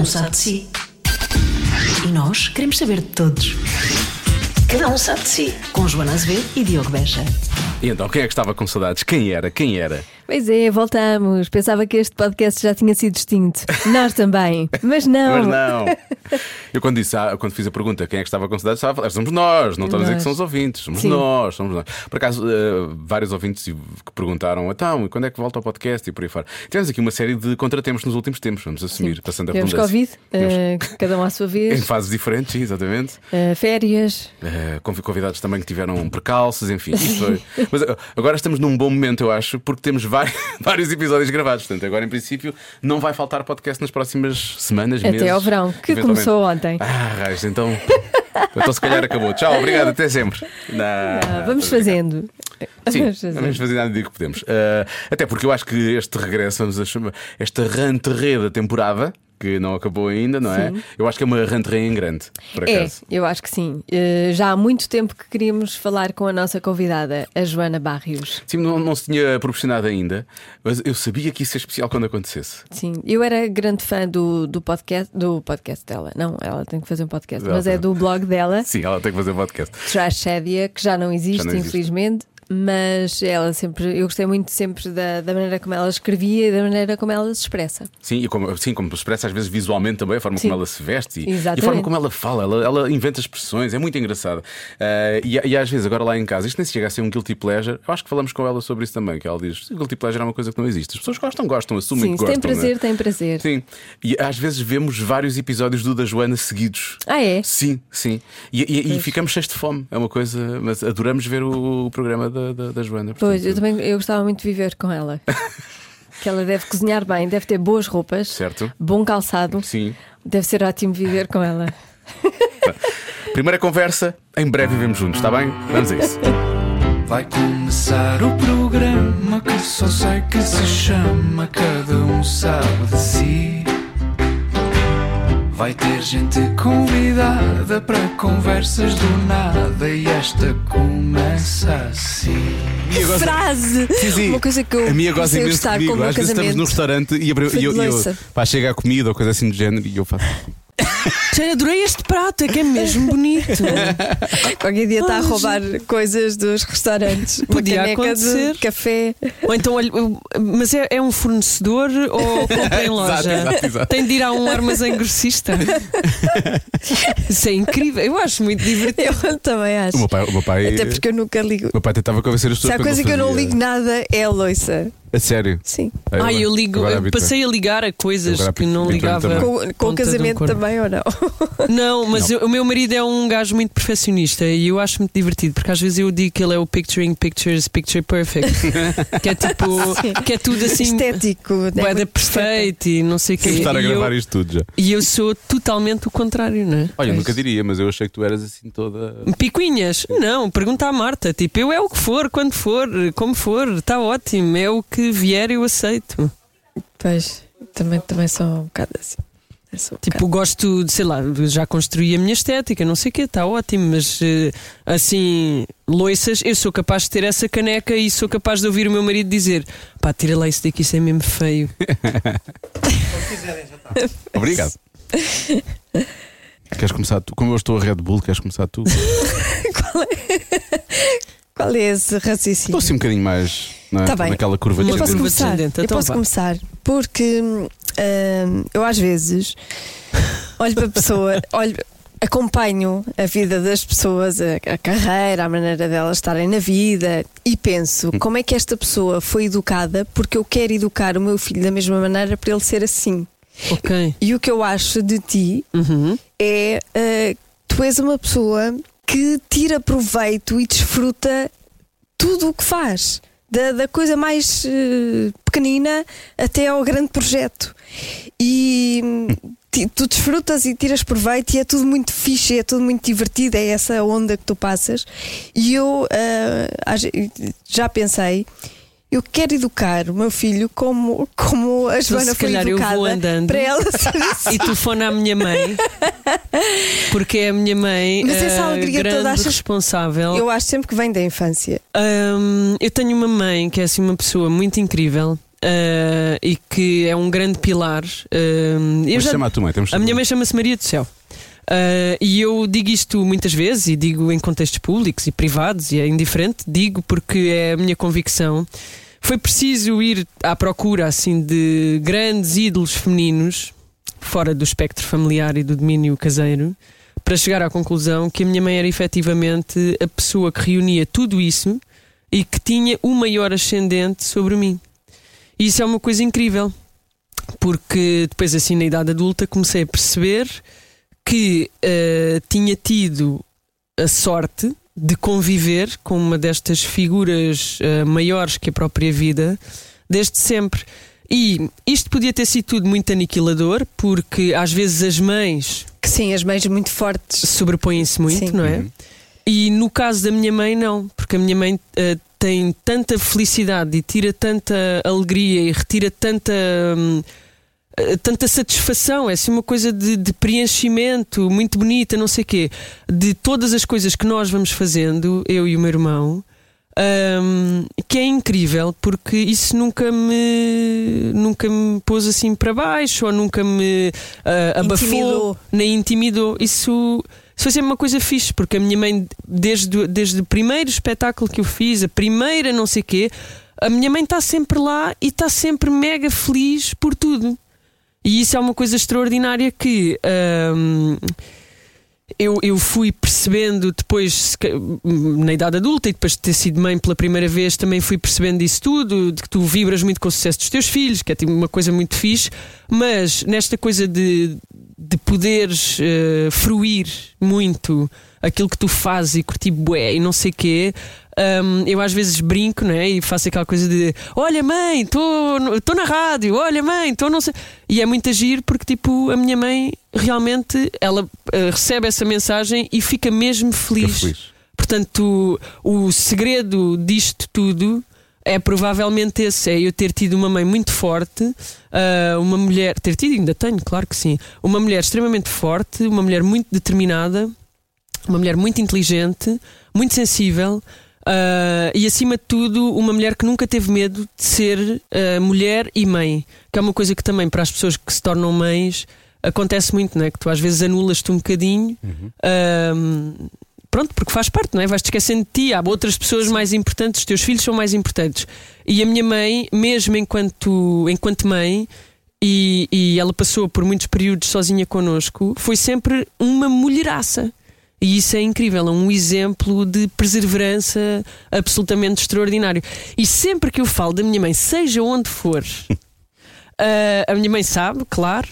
um sabe de si. E nós queremos saber de todos. Cada um sabe de si. Com Joana Azevedo e Diogo Beja. E então, quem é que estava com saudades? Quem era? Quem era? Pois é, voltamos. Pensava que este podcast já tinha sido extinto. Nós também. Mas não. Mas não. Eu quando disse, ah, quando fiz a pergunta quem é que estava com saudades, estava a falar, somos nós, não estou a dizer que Nós. são os ouvintes, somos Sim. nós, somos nós. Por acaso, eh, vários ouvintes que perguntaram, então, e quando é que volta ao podcast e por aí fora. Tivemos aqui uma série de contratempos nos últimos tempos, vamos assumir, passando a Tivemos. Covid, eh, cada um à sua Em vez. fases diferentes, sim, exatamente. Eh, férias. Conv- convidados também que tiveram percalços, enfim. Mas agora estamos num bom momento, eu acho, porque temos vários, vários episódios gravados. Portanto, agora em princípio não vai faltar podcast nas próximas semanas, Até meses. ao verão, que começou ontem. Ah, raios, então. Então se calhar acabou. Tchau, obrigado, até sempre. Não, Ah, vamos a brincar. fazendo. Sim, Vamos fazendo. vamos fazer nada de que podemos. Ah, até porque eu acho que este regresso, vamos a chamar, esta rentrée da temporada, que não acabou ainda, não é? Sim. Eu acho que é uma rentrée em grande, por É, acaso. eu acho que sim. Eh, já há muito tempo que queríamos falar com a nossa convidada, a Joana Barrios. Sim, não, não se tinha proporcionado ainda, mas eu sabia que isso é especial quando acontecesse. Sim, eu era grande fã do, do podcast do podcast dela. Não, ela tem que fazer um podcast, Ela mas é tem. do blog dela, Sim, ela tem que fazer um podcast. Tragédia, que já não existe, Já não existe. infelizmente. Mas ela sempre, eu gostei muito sempre da, da maneira como ela escrevia e da maneira como ela se expressa. Sim, e como, sim, como se expressa às vezes visualmente também, a forma Sim. como ela se veste e, e a forma como ela fala, ela, ela inventa expressões, é muito engraçado. Ah, e, e às vezes, agora lá em casa, isto nem se chega a ser um guilty pleasure, eu acho que falamos com ela sobre isso também, que ela diz: guilty pleasure é uma coisa que não existe. As pessoas gostam, gostam, assumem Sim, que gostam. tem é? prazer, tem prazer. Sim, e às vezes vemos vários episódios do da Joana seguidos. Ah, é? Sim, sim. E, e- e ficamos cheios de fome. É uma coisa. Mas adoramos ver o, o programa da, da, da Joana. Pois, portanto, eu também eu gostava muito de viver com ela. que ela deve cozinhar bem, deve ter boas roupas, Certo. bom calçado. Sim. Deve ser ótimo viver com ela. Primeira conversa, em breve vivemos juntos, está bem? Vamos a isso. Vai começar o programa que só sei que se chama Cada um sabe de si. Vai ter gente convidada para conversas do nada e esta começa assim. Frase! Sim, sim. Uma coisa que eu A minha goza comecei a imenso gostar comigo. Às vezes estamos no restaurante e, e eu, e eu, pá, chega a comida ou coisa assim do género e eu faço. Já adorei este prato, é que é mesmo bonito. Qualquer dia está a roubar coisas dos restaurantes. Podia acontecer. de café. Ou então, olha, mas é, é um fornecedor ou compra em loja? Exato, exato, exato. Tem de ir a um armazém grossista. Isso é incrível, eu acho muito divertido. Eu também acho. O meu pai, o meu pai, Até porque eu nunca ligo. o meu pai tentava convencer as Se pessoas há quando coisa ele que eu não fazia- ligo nada é a loiça. A sério? Sim. Ai, eu ligo, eu passei a ligar a coisas que não ligava. Com, com o um casamento corpo. também ou não? Não, mas eu- o meu marido é um gajo muito perfeccionista e eu acho muito divertido porque às vezes eu digo que ele é o picturing pictures picture perfect. que é tipo, que é tudo assim. Estético. né? Muito perfeito e não sei o de estar a E gravar eu, isto tudo já. e eu sou totalmente o contrário, não é? Olha, nunca diria, mas eu achei que tu eras assim toda. Picuinhas? Não, pergunta à Marta. Tipo, eu é o que for, quando for, como for, está ótimo. É o que vier, eu aceito. Pois, também, também sou um bocado assim. Um Tipo, gosto de, sei lá, já construí a minha estética, não sei o quê, está ótimo, mas eh, assim, loiças, eu sou capaz de ter essa caneca e sou capaz de ouvir o meu marido dizer: pá, tira lá isso daqui, isso é mesmo feio. Obrigado. Queres começar tu? Como eu estou a Red Bull, queres começar tu? bocado- Qual é esse Estou raciocínio? assim um bocadinho mais não é? Tá bem. naquela curva Uma Eu de posso curva começar. descendente, Eu então posso vá. começar porque hum, eu às vezes olho para a pessoa, olho, acompanho a vida das pessoas, a, a carreira, a maneira delas estarem na vida e penso como é que esta pessoa foi educada porque eu quero educar o meu filho da mesma maneira para ele ser assim. Ok. E o que eu acho de ti Uhum. é uh, tu és uma pessoa que tira proveito e desfruta tudo o que faz. Da, da coisa mais uh, pequenina até ao grande projeto. E tu desfrutas e tiras proveito e é tudo muito fixe, é tudo muito divertido, é essa onda que tu passas. E eu uh, já pensei. Eu quero educar o meu filho como, como a Joana se foi calhar eu vou educada andando. para ela ser. E telefona à minha mãe, porque é a minha mãe Mas essa toda grande achas- responsável. Eu acho sempre que vem da infância. Hum, eu tenho uma mãe que é assim uma pessoa muito incrível ah, e que é um grande pilar. Ah, eu Mas já- chama a tua mãe, temos a minha mãe chama-se Maria do Céu. Ah, e eu digo isto muitas vezes e digo em contextos públicos e privados e é indiferente, digo porque é a minha convicção. Foi preciso ir à procura assim de grandes ídolos femininos fora do espectro familiar e do domínio caseiro para chegar à conclusão que a minha mãe era efetivamente a pessoa que reunia tudo isso e que tinha o maior ascendente sobre mim. E isso é uma coisa incrível, porque depois, assim, na idade adulta, comecei a perceber que eh, tinha tido a sorte de conviver com uma destas figuras eh, maiores que a própria vida desde sempre. E isto podia ter sido tudo muito aniquilador, porque às vezes as mães Que sim, as mães muito fortes. sobrepõem-se muito, Sim. não é? E no caso da minha mãe, não, porque a minha mãe eh, tem tanta felicidade e tira tanta alegria e retira tanta. hum, Tanta satisfação, é assim uma coisa de, de preenchimento muito bonita, não sei o quê, de todas as coisas que nós vamos fazendo, eu e o meu irmão, hum, que é incrível porque isso nunca me nunca me pôs assim para baixo ou nunca me ah, abafou Intimidou. nem intimidou. Isso, isso foi sempre uma coisa fixe, porque a minha mãe, desde, o- desde o primeiro espetáculo que eu fiz, a primeira não sei quê, a minha mãe está sempre lá e está sempre mega feliz por tudo. E isso é uma coisa extraordinária que. hum, eu, eu fui percebendo depois, na idade adulta, e depois de ter sido mãe pela primeira vez, também fui percebendo isso tudo, de que tu vibras muito com o sucesso dos teus filhos, que é tipo uma coisa muito fixe, mas nesta coisa de, de poderes eh, fruir muito aquilo que tu fazes e curtir bué e não sei quê. Hum, eu às vezes brinco né, e faço aquela coisa de olha mãe, estou na rádio, olha mãe, estou não sei. E é muito agir porque tipo a minha mãe realmente ela eh, recebe essa mensagem e fica mesmo Fica feliz. feliz. Portanto, o, o segredo disto tudo é provavelmente esse: é eu ter tido uma mãe muito forte, ah, uma mulher, ter tido, ainda tenho, claro que sim, uma mulher extremamente forte, uma mulher muito determinada, uma mulher muito inteligente, muito sensível. Ah, e acima de tudo, uma mulher que nunca teve medo de ser ah, mulher e mãe, que é uma coisa que também para as pessoas que se tornam mães acontece muito, não é? Que tu às vezes anulas-te um bocadinho Ahm, pronto, porque faz parte, não é? Vais-te esquecendo de ti. Há outras pessoas mais importantes, os teus filhos são mais importantes. E a minha mãe, mesmo enquanto, enquanto mãe, e, e ela passou por muitos períodos sozinha connosco, foi sempre uma mulheraça. E isso é incrível, é um exemplo de perseverança absolutamente extraordinário. E sempre que eu falo da minha mãe, seja onde for, ah, a minha mãe sabe, claro.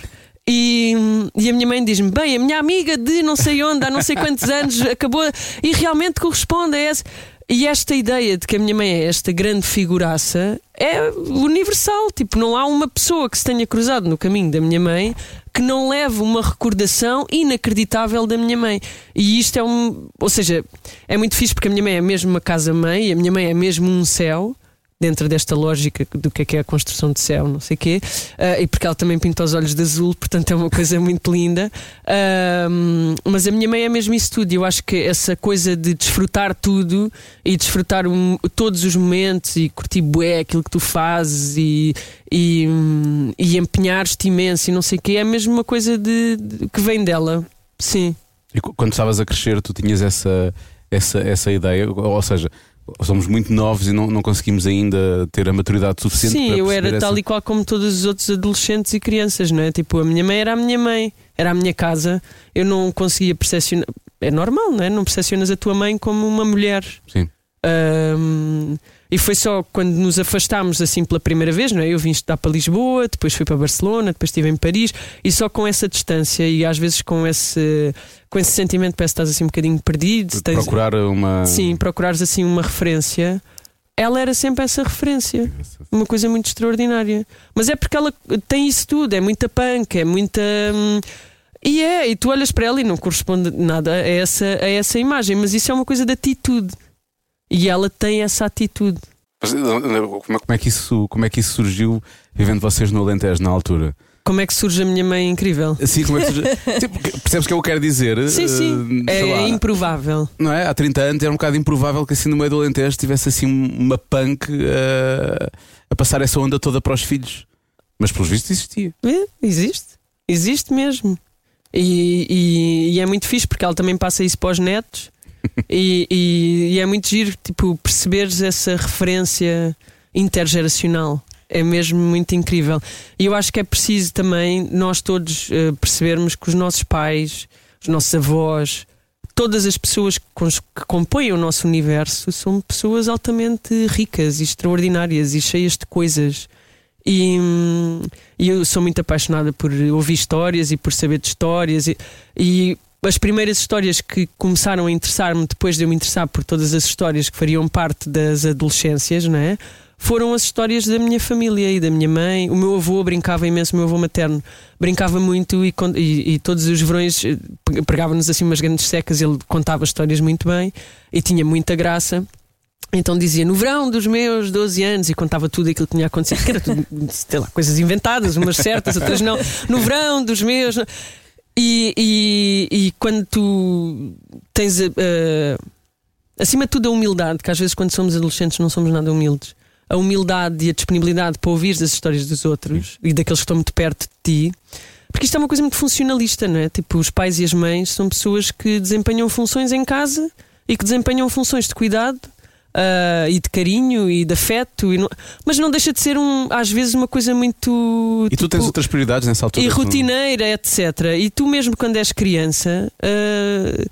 E, e a minha mãe diz-me: Bem, a minha amiga de não sei onde, há não sei quantos anos, acabou. E realmente corresponde a essa. E esta ideia de que a minha mãe é esta grande figuraça é universal. Tipo, não há uma pessoa que se tenha cruzado no caminho da minha mãe que não leve uma recordação inacreditável da minha mãe. E isto é um. Ou seja, é muito fixe porque a minha mãe é mesmo uma casa-mãe, a minha mãe é mesmo um céu dentro desta lógica do que é que é a construção de céu, não sei o quê, Ah, e porque ela também pinta os olhos de azul, portanto é uma coisa muito linda. Ahm, mas a minha mãe é mesmo isso tudo, eu acho que essa coisa de desfrutar tudo e desfrutar um- todos os momentos e curtir bué aquilo que tu fazes e, e, hum, e empenhar-te imenso e não sei o quê, é mesmo uma coisa de, de- que vem dela. Sim. E quando estavas a crescer, tu tinhas essa, essa, essa ideia, ou seja, somos muito novos e não, não conseguimos ainda ter a maturidade suficiente Sim, eu era essa... tal e qual como todos os outros adolescentes e crianças, não é? Tipo, a minha mãe era a minha mãe, era a minha casa. Eu não conseguia percepcionar. É normal, não é? Não percepcionas a tua mãe como uma mulher. Sim. Ahm, e foi só quando nos afastámos assim pela primeira vez, não é? Eu vim estudar para Lisboa, depois fui para Barcelona, depois estive em Paris, e só com essa distância e às vezes com esse, com esse sentimento, parece que estás assim um bocadinho perdido. tens- Procurar uma. Sim, procurares assim uma referência. Ela era sempre essa referência. Uma coisa muito extraordinária. Mas é porque ela tem isso tudo, é muita punk, é muita. hum, E é, e tu olhas para ela e não corresponde nada a essa, a essa imagem, mas isso é uma coisa de atitude. E ela tem essa atitude. Mas, Como é, como é que isso, como é que isso surgiu vivendo vocês no Alentejo na altura? como é que surge a minha mãe incrível? Assim, como é que Sim, porque percebes o que eu quero dizer? Sim, sim. Eh, É, lá, improvável. Não é? Há 30 anos era um bocado improvável que assim no meio do Alentejo tivesse assim uma punk eh, a passar essa onda toda para os filhos. Mas pelos vistos existia. É, existe. Existe mesmo. E, e- e é muito fixe porque ela também passa isso para os netos. E, e- e é muito giro tipo, perceberes essa referência intergeracional. É mesmo muito incrível. E eu acho que é preciso também nós todos eh, percebermos que os nossos pais, os nossos avós, todas as pessoas que, que compõem o nosso universo são pessoas altamente ricas e extraordinárias e cheias de coisas. E, hum, e eu sou muito apaixonada por ouvir histórias e por saber de histórias. E, e as primeiras histórias que começaram a interessar-me depois de eu me interessar por todas as histórias que fariam parte das adolescências, não é? Foram as histórias da minha família e da minha mãe. O meu avô brincava imenso, o meu avô materno brincava muito e, e- e todos os verões eh, pregava-nos assim umas grandes secas. Ele contava histórias muito bem e tinha muita graça. Então dizia no verão dos meus 12 anos e contava tudo aquilo que tinha acontecido, que era tudo, sei lá, coisas inventadas, umas certas, outras não. No verão dos meus. E, e, e quando tu tens a- acima de tudo a humildade, que às vezes quando somos adolescentes não somos nada humildes, a humildade e a disponibilidade para ouvir as histórias dos outros e daqueles que estão muito perto de ti. Porque isto é uma coisa muito funcionalista, não é? Tipo, os pais e as mães são pessoas que desempenham funções em casa e que desempenham funções de cuidado ah, e de carinho e de afeto, e não- mas não deixa de ser um, às vezes uma coisa muito E tu tens tipo, outras prioridades nessa altura? e rotineira, etc. E tu mesmo quando és criança ah,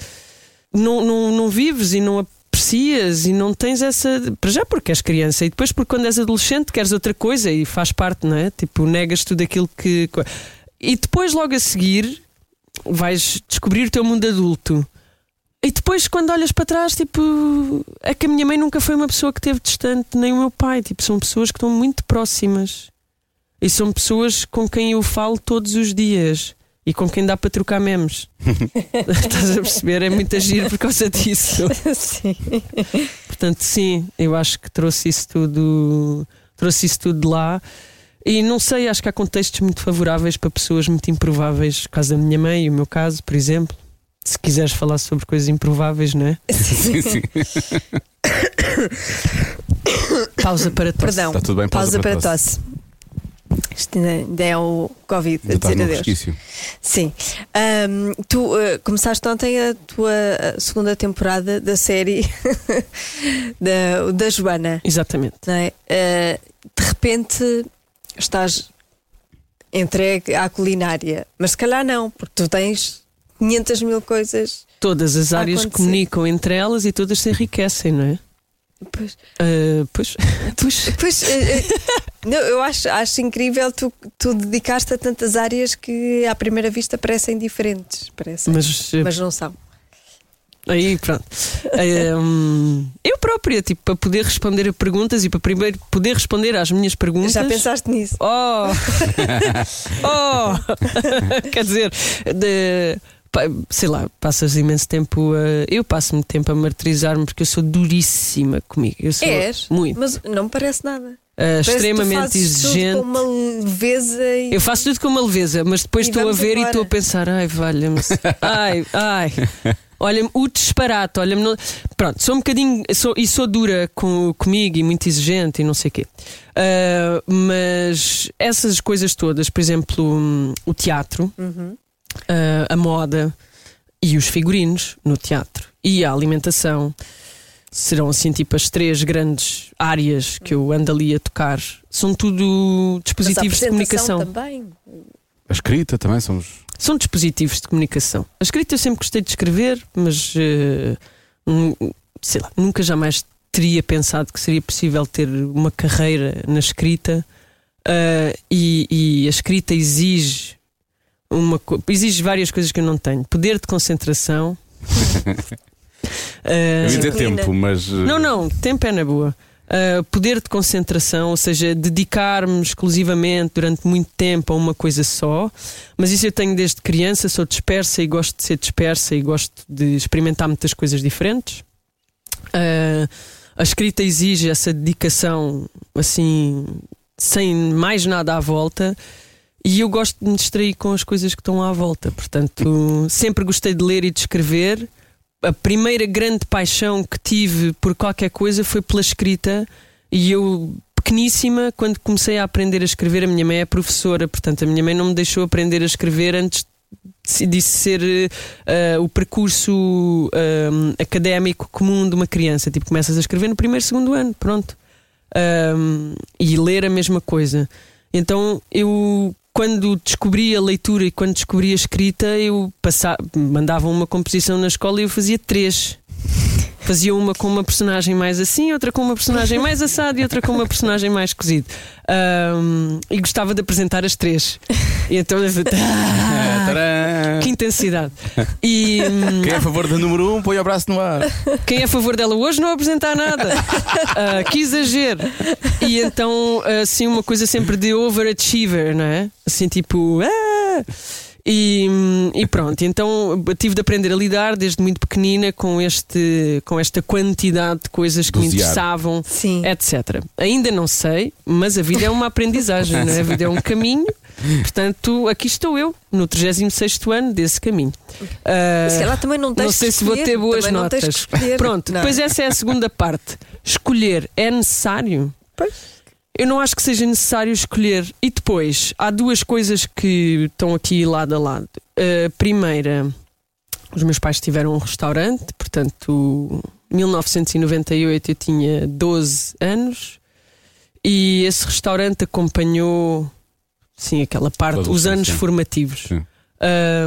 não, não, não vives e não aprecias e não tens essa. Para já porque és criança e depois porque quando és adolescente queres outra coisa e faz parte, não é? Tipo, negas tudo aquilo que. E depois, logo a seguir, vais descobrir o teu mundo adulto. E depois, quando olhas para trás, tipo, é que a minha mãe nunca foi uma pessoa que esteve distante, nem o meu pai. Tipo, são pessoas que estão muito próximas. E são pessoas com quem eu falo todos os dias e com quem dá para trocar memes. Estás a perceber? É muito agir por causa disso. Sim. Portanto, sim, eu acho que trouxe isso tudo, trouxe isso tudo de lá. E não sei, acho que há contextos muito favoráveis para pessoas muito improváveis, o caso da minha mãe e o meu caso, por exemplo. Se quiseres falar sobre coisas improváveis, não é? Sim, sim. Pausa para tosse. Perdão. Está tudo bem, pausa pausa, para para tosse. tosse. Isto ainda- ainda é o Covid a Ainda estás dizer num adeus. resquício. Sim. Ahm, tu eh, começaste ontem a tua segunda temporada da série da, da Joana, Exatamente. não é? Eh, de repente estás entregue à culinária, mas se calhar não, porque tu tens 500 mil coisas. Todas as áreas comunicam entre elas e todas se enriquecem, não é? Pois, Ah, pois, pois. pois, eh, eh, não, eu acho, acho incrível tu, tu dedicaste a tantas áreas que à primeira vista parecem diferentes, parecem, Mas, eh, mas não são. Aí, pronto. Hum, eu própria, tipo, para poder responder a perguntas e para primeiro poder responder às minhas perguntas. Já pensaste nisso? Oh! oh! Quer dizer, de- sei lá, passas imenso tempo a. Eu passo muito tempo a martirizar-me porque eu sou duríssima comigo. Eu sou És, muito. mas não me parece nada. Parece que tu extremamente fazes tudo exigente. com uma leveza e. Eu faço tudo com uma leveza, mas depois E estou a ver e embora. estou a pensar, ai, valha-me. Ai, ai. Olha-me, o disparate, olha-me. não- Pronto, sou um bocadinho. Sou, e sou dura com, comigo e muito exigente e não sei o quê. Ah, mas essas coisas todas, por exemplo, hum, o teatro, Uhum. Ah, a moda e os figurinos no teatro e a alimentação serão assim tipo as três grandes áreas que eu ando ali a tocar. São tudo Mas a dispositivos de comunicação. também. A escrita também somos. São dispositivos de comunicação. A escrita eu sempre gostei de escrever, mas hum, sei lá, nunca jamais teria pensado que seria possível ter uma carreira na escrita. Ah, e, e a escrita exige uma exige várias coisas que eu não tenho. Poder de concentração. Ah, Eu ia Disciplina. tempo, mas. eh, não, não, tempo é na boa. Uh, poder de concentração, ou seja, dedicar-me exclusivamente durante muito tempo a uma coisa só. Mas isso eu tenho desde criança, sou dispersa e gosto de ser dispersa e gosto de experimentar muitas coisas diferentes. Uh, a escrita exige essa dedicação assim, sem mais nada à volta. E eu gosto de me distrair com as coisas que estão à volta. Portanto, sempre gostei de ler e de escrever. A primeira grande paixão que tive por qualquer coisa foi pela escrita. E eu, pequeníssima, quando comecei a aprender a escrever, a minha mãe é professora, portanto, a minha mãe não me deixou aprender a escrever antes disso ser uh, o percurso uh, académico comum de uma criança. Tipo, começas a escrever no primeiro, segundo ano, pronto. Um, e ler a mesma coisa. Então eu quando descobri a leitura e quando descobri a escrita, eu passava, mandava uma composição na escola e eu fazia três. Fazia uma com uma personagem mais assim, outra com uma personagem mais assado e outra com uma personagem mais cozido. Um, e gostava de apresentar as três. E então ah, que intensidade. E, hum, Quem é a favor da número um, põe o braço no ar. Quem é a favor dela hoje não apresentar nada. Uh, que exagero. E então, assim, uma coisa sempre de overachiever, não é? Assim, tipo. Ah! E, e, pronto, então tive de aprender a lidar desde muito pequenina com, este, com esta quantidade de coisas que me interessavam, Sim. etc. Ainda não sei, mas a vida é uma aprendizagem, não é? a vida é um caminho. Portanto, aqui estou eu, no 36 ano desse caminho. Uh, se calhar também não tens Não sei se vou ter boas notas. Pronto, Não. depois essa é a segunda parte. Escolher é necessário? Eu não acho que seja necessário escolher. E depois, há duas coisas que estão aqui lado a lado. A primeira, os meus pais tiveram um restaurante, portanto, 1998 eu tinha 12 anos e esse restaurante acompanhou, sim, aquela parte, os anos adolescência. formativos. Sim.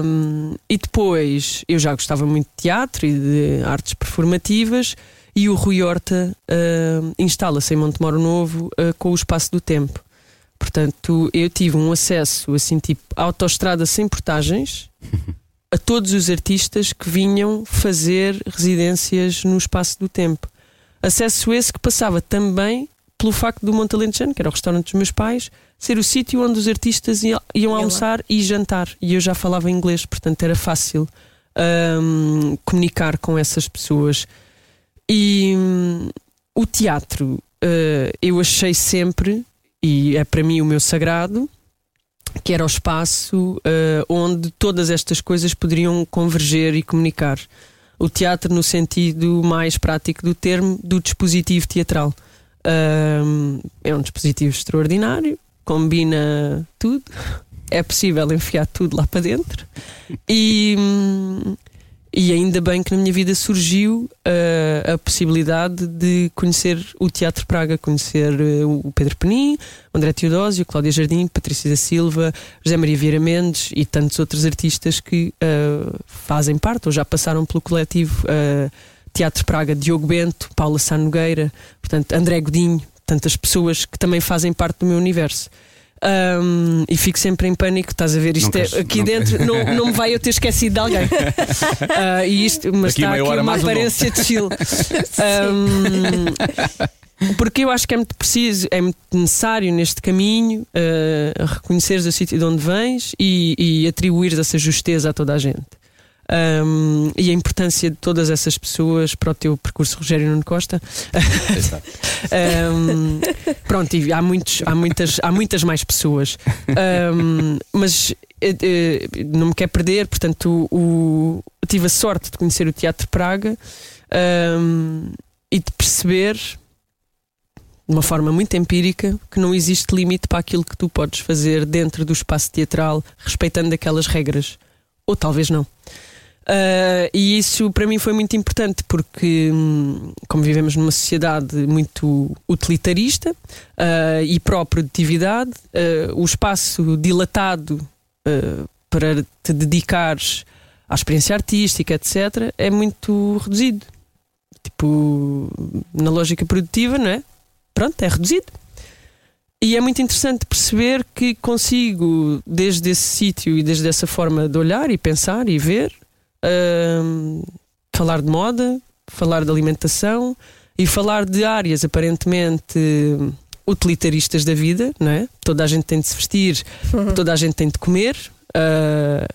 Um, e depois eu já gostava muito de teatro e de artes performativas e o Rui Horta um, instala-se em Montemoro Novo uh, com o espaço do tempo. Portanto, eu tive um acesso assim tipo autoestrada sem portagens a todos os artistas que vinham fazer residências no espaço do tempo. Acesso esse que passava também pelo facto do Montalentejano, que era o restaurante dos meus pais, ser o sítio onde os artistas ia- iam almoçar e jantar. E eu já falava inglês, portanto era fácil hum, comunicar com essas pessoas. E hum, o teatro eh, eu achei sempre, e é para mim o meu sagrado, que era o espaço eh, onde todas estas coisas poderiam converger e comunicar. O teatro, no sentido mais prático do termo, do dispositivo teatral. Ahm, é um dispositivo extraordinário, combina tudo, é possível enfiar tudo lá para dentro. E, hum, e ainda bem que na minha vida surgiu ah, a possibilidade de conhecer o Teatro Praga, conhecer eh, o Pedro Penin, o André Teodósio, Cláudia Jardim, Patrícia da Silva, José Maria Vieira Mendes e tantos outros artistas que ah, fazem parte ou já passaram pelo coletivo Teatro Praga, Diogo Bento, Paula Sá Nogueira, portanto, André Godinho, tantas pessoas que também fazem parte do meu universo. Ahm, e fico sempre em pânico, estás a ver? Isto é, aqui dentro não, não me vai eu ter esquecido de alguém. Ah, e isto, mas Daqui está aqui uma mais um aparência de chill. Ahm, porque eu acho que é muito preciso, é muito necessário neste caminho ah, reconheceres o sítio de onde vens e, e atribuires essa justeza a toda a gente. Ahm, e a importância de todas essas pessoas para o teu percurso, Rogério Nuno Costa. Ahm, pronto, e há, muitos, há, muitas, há muitas mais pessoas. Ahm, mas eh, eh, não me quer perder, portanto, o, o- tive a sorte de conhecer o Teatro Praga ahm, e de perceber de uma forma muito empírica que não existe limite para aquilo que tu podes fazer dentro do espaço teatral, respeitando aquelas regras. Ou talvez não. Uh, e isso para mim foi muito importante porque, hum, como vivemos numa sociedade muito utilitarista uh, e pró-produtividade, uh, o espaço dilatado para te dedicares à experiência artística, etc., é muito reduzido. Tipo, na lógica produtiva, não é? Pronto, é reduzido. E é muito interessante perceber que consigo, desde esse sítio e desde essa forma de olhar e pensar e ver, falar de moda, falar de alimentação e falar de áreas aparentemente utilitaristas da vida, não é? Toda a gente tem de se vestir, toda a gente tem de comer ah,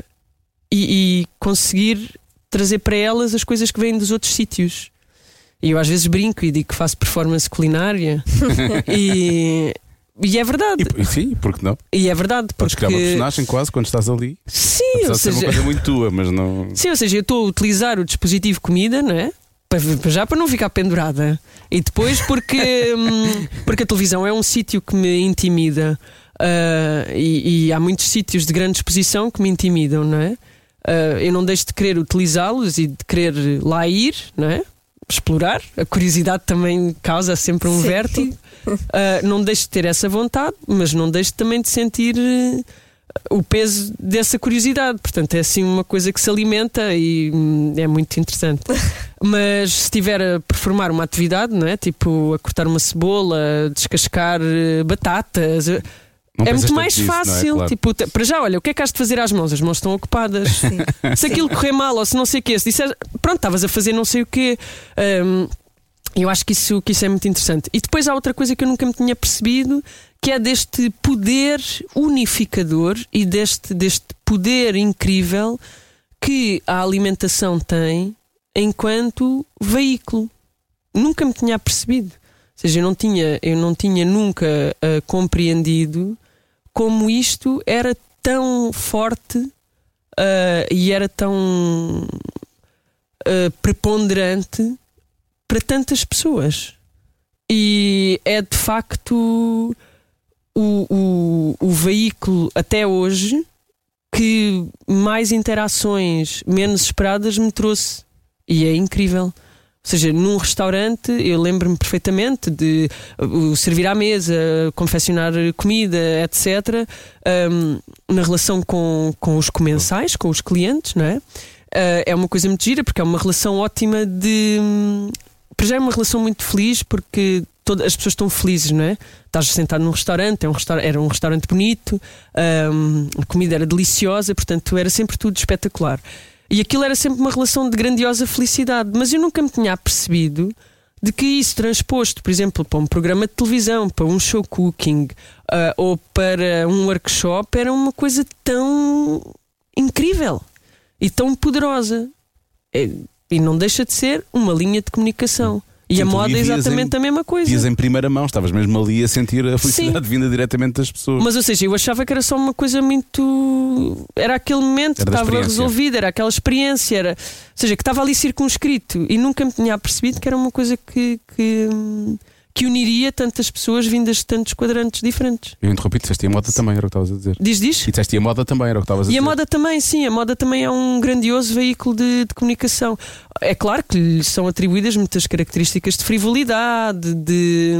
e, e conseguir trazer para elas as coisas que vêm dos outros sítios. E eu às vezes brinco e digo que faço performance culinária e E é verdade. E, sim, porque não? E é verdade. Podes Porque... criar uma personagem quase quando estás ali. Sim, Apesar ou de ser uma seja, coisa muito tua, mas não. sim, ou seja, eu estou a utilizar o dispositivo comida, não é? Para, já para não ficar pendurada. E depois porque, hum, porque a televisão é um sítio que me intimida. Ah, e, e há muitos sítios de grande exposição que me intimidam, não é? Ah, eu não deixo de querer utilizá-los e de querer lá ir, não é? Explorar. A curiosidade também causa sempre um Sim. vértigo. Ah, não deixo de ter essa vontade, mas não deixo também de sentir eh, o peso dessa curiosidade. Portanto, é assim uma coisa que se alimenta e hum, é muito interessante. Mas se estiver a performar uma atividade, não é? Tipo a cortar uma cebola, descascar eh, batatas. Não é muito mais nisso, não é? fácil. Claro. Tipo, te- para já, olha, o que é que has de fazer às mãos? As mãos estão ocupadas. se aquilo correr mal ou se não sei o quê, se disser, pronto, estavas a fazer não sei o quê. hum, eu acho que isso, que isso é muito interessante. E depois há outra coisa que eu nunca me tinha percebido, que é deste poder unificador e deste, deste poder incrível que a alimentação tem enquanto veículo. Nunca me tinha percebido. Ou seja, eu não tinha, eu não tinha nunca ah, compreendido como isto era tão forte ah, e era tão ah, preponderante para tantas pessoas. E é de facto o, o, o veículo até hoje que mais interações menos esperadas me trouxe. E é incrível. Ou seja, num restaurante, eu lembro-me perfeitamente de uh, servir à mesa, confeccionar comida, etc. um, na relação com, com os comensais, com os clientes, não é? Uh, é uma coisa muito gira porque é uma relação ótima de. hum, Para já é uma relação muito feliz porque todas as pessoas estão felizes, não é? Estás sentado num restaurante, é um restaur era um restaurante bonito, hum, a comida era deliciosa, portanto era sempre tudo espetacular. E aquilo era sempre uma relação de grandiosa felicidade, mas eu nunca me tinha apercebido de que isso transposto, por exemplo, para um programa de televisão, para um show cooking ah, ou para um workshop, era uma coisa tão incrível e tão poderosa. É- E não deixa de ser uma linha de comunicação. E Sim, a moda é exatamente em- a mesma coisa. Dias em primeira mão, estavas mesmo ali a sentir a felicidade vinda diretamente das pessoas. Mas ou seja, eu achava que era só uma coisa muito. Era aquele momento Era que estava resolvido, era aquela experiência, era... ou seja, que estava ali circunscrito e nunca me tinha percebido que era uma coisa que, que, que uniria tantas pessoas vindas de tantos quadrantes diferentes. Eu interrompi, disseste e a moda também, era o que estavas a dizer. Diz, diz? E disseste e a moda também, era o que estavas a E dizer. a moda também, sim, a moda também é um grandioso veículo de, de comunicação. É claro que lhe são atribuídas muitas características de frivolidade, de,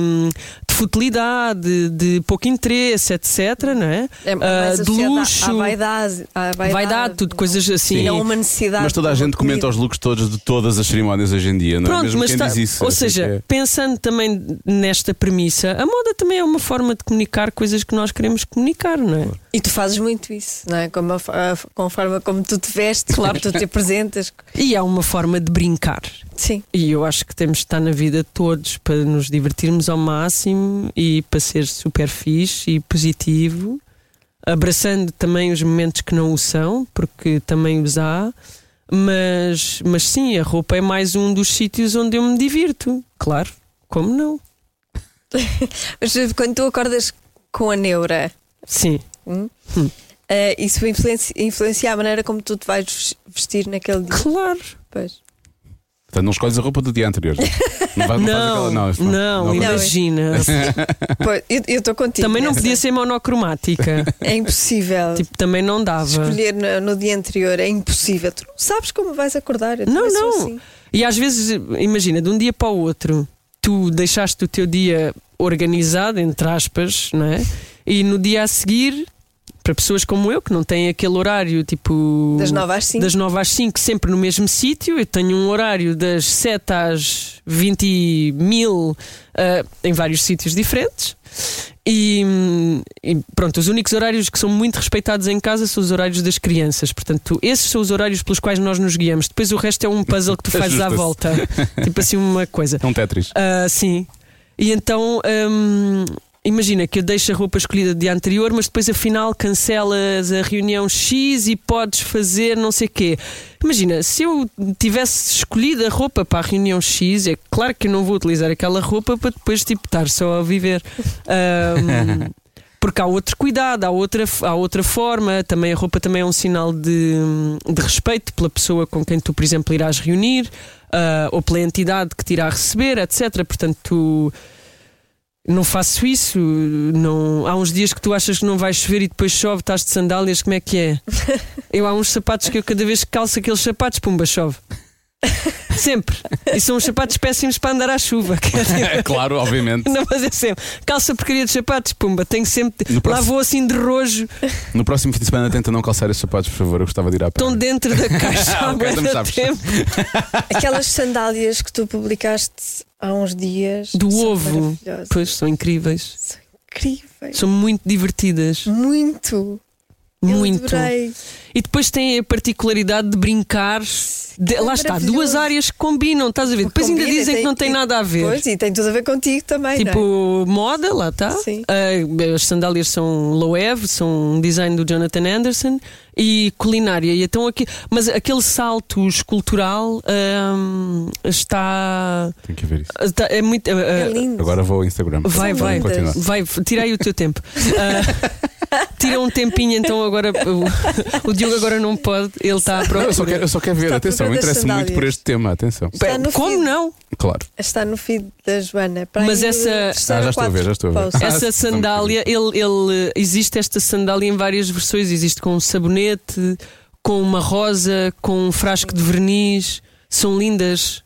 de futilidade, de pouco interesse, etc. Não é? É mais de luxo. À vaidade, à vaidade, Vaidade, tudo não- coisas assim. E não uma necessidade. Mas toda a gente comenta comida. os looks todos de todas as cerimónias hoje em dia, não é? Pronto, Mesmo mas quem tá- diz isso. ou assim seja, é. pensando também nesta premissa, a moda também é uma forma de comunicar coisas que nós queremos comunicar, não é? E tu fazes muito isso, não é? Com a, com a forma como tu te vestes, Claro. tu te apresentas. E há uma forma de brincar. Sim. E eu acho que temos de estar na vida todos para nos divertirmos ao máximo e para ser super fixe e positivo, abraçando também os momentos que não o são, porque também os há. Mas, mas sim, a roupa é mais um dos sítios onde eu me divirto. Claro, como não? Mas quando tu acordas com a neura, Sim. Eh, isso influencia, influencia a maneira como tu te vais vestir naquele dia. Claro. Pois. Portanto, não escolhes a roupa do dia anterior. Não, vai, não, faz Não, aquela, não, não, não, imagina. Pois, eu estou contigo. Também não nessa. podia ser monocromática. É impossível. tipo, também não dava. Escolher no, no dia anterior é impossível. Tu não sabes como vais acordar. Eu Não, não. assim. E às vezes, imagina, de um dia para o outro, tu deixaste o teu dia organizado, entre aspas, não é? E no dia a seguir, para pessoas como eu, que não têm aquele horário tipo. Das 9 às 5. Das 9 às 5, sempre no mesmo sítio. Eu tenho um horário das 7 às 20 mil ah, em vários sítios diferentes. E, e pronto, os únicos horários que são muito respeitados em casa são os horários das crianças. Portanto, esses são os horários pelos quais nós nos guiamos. Depois o resto é um puzzle que tu fazes à volta. tipo assim, uma coisa. É um Tetris. Ah, sim. E então hum, imagina que eu deixo a roupa escolhida do dia anterior, mas depois afinal cancelas a reunião X e podes fazer não sei quê. Imagina, se eu tivesse escolhido a roupa para a reunião X, é claro que eu não vou utilizar aquela roupa para depois tipo, estar só a viver. Ahm, porque há outro cuidado, há outra, há outra forma. Também a roupa também é um sinal de, de respeito pela pessoa com quem tu, por exemplo, irás reunir, ah, ou pela entidade que te irá receber, etc. Portanto, tu não faço isso. Não, há uns dias que tu achas que não vai chover e depois chove, estás de sandálias, como é que é? Eu há uns sapatos que eu cada vez que calço aqueles sapatos, pumba, chove. Sempre. E são uns sapatos péssimos para andar à chuva. É claro, obviamente. Não, mas é sempre. Calça porcaria de sapatos, pumba. Tenho sempre. No Lá próximo- vou assim de rojo. No próximo fim de semana tenta não calçar esses sapatos, por favor. Eu gostava de ir à praia. Estão dentro da caixa há Ok, bué não de sabes. tempo. Aquelas sandálias que tu publicaste há uns dias Do são ovo. Pois, são incríveis. São incríveis. São muito divertidas. Muito. Muito. adorei. E depois tem a particularidade de brincar. de- lá está, duas áreas que combinam, estás a ver? Depois ainda Combina, dizem que não tem e- nada a ver. Pois, e tem tudo a ver contigo também. não é? Tipo, moda, lá está. Sim. Ah, as sandálias são Loewe, são um design do Jonathan Anderson e culinária. E então aqui, mas aquele salto escultural ahm, está, Tenho que ver isso. está- é muito. ah, É ah, lindo. Agora vou ao Instagram. Vai, vai, vai, tira aí o teu tempo. Ah, tira um tempinho, então agora o, o Diogo agora não pode, ele está à Não, eu, só procura. quero, eu só quero ver, Está atenção, procura interessa muito por este tema, atenção. Está no Como feed. não? Claro. Está no feed da Joana. Para Mas essa- Ah, já ou estou a ver, já estou a ver. Ah, Essa sim, sandália, ele, ele- existe esta sandália em várias versões. Existe com um sabonete, com uma rosa, com um frasco de verniz. São lindas.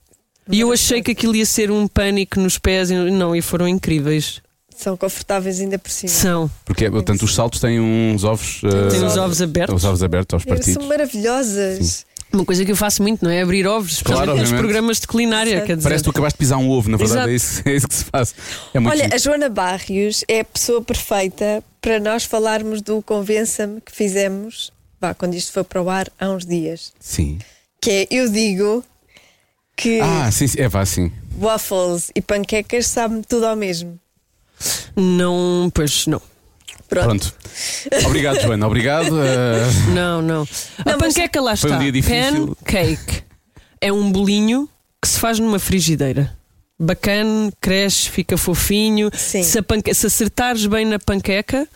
E eu achei que aquilo ia ser um pânico nos pés. e Não, e foram incríveis. São confortáveis ainda por cima. São. Porque, portanto, os saltos têm uns ovos. eh, Tem os ovos. abertos. Os ovos abertos aos São partidos. maravilhosas. Uma coisa que eu faço muito, não é? Abrir ovos, especialmente Claro, nos programas de culinária. Certo. Quer dizer, Parece que tu acabaste de pisar um ovo, na verdade é isso, é isso que se faz. É muito Olha, a Joana Barrios é a pessoa perfeita para nós falarmos do Convença-me que fizemos, vá, quando isto foi para o ar, há uns dias. Sim. Que é, eu digo que Ah, sim, sim, é vá, sim. waffles e panquecas sabem tudo ao mesmo. Não, pois não. Pronto. Pronto. Obrigado, Joana. Obrigado. eh, Não, não. A Não, mas panqueca lá foi um está. dia difícil. Pancake. É um bolinho que se faz numa frigideira. Bacana, cresce, fica fofinho. Sim. Se, a panque- se acertares bem na panqueca,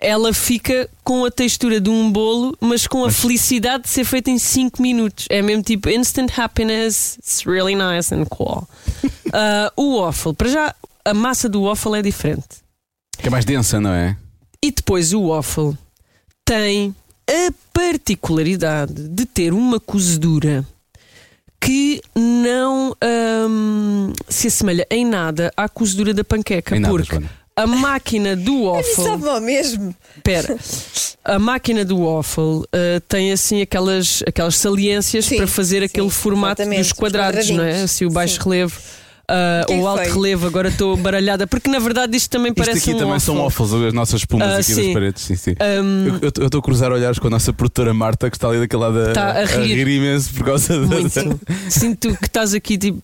ela fica com a textura de um bolo, mas com a felicidade de ser feita em 5 minutos. É mesmo tipo instant happiness. It's really nice and cool. Ah, o waffle, para já, a massa do waffle é diferente. que é mais densa, não é? E depois o waffle tem a particularidade de ter uma cozedura que não hum, se assemelha em nada à cozedura da panqueca. Em porque Joana. a máquina do waffle. Sabe ao mesmo? Espera, a máquina do waffle uh, tem assim aquelas, aquelas saliências Sim, para fazer sim, aquele formato dos os quadrados, não é? Assim, o baixo Sim. relevo. Uh, Quem o alto foi? relevo, agora estou baralhada, porque na verdade isto também Isto parece aqui um também waffle. são waffles, as nossas espumas Ah, aqui das sim. paredes. Sim, sim. Um, Eu estou a cruzar olhares com a nossa produtora Marta, que está ali daquele lado a, Tá a rir. imenso por causa da. Muito. Sinto que estás aqui tipo.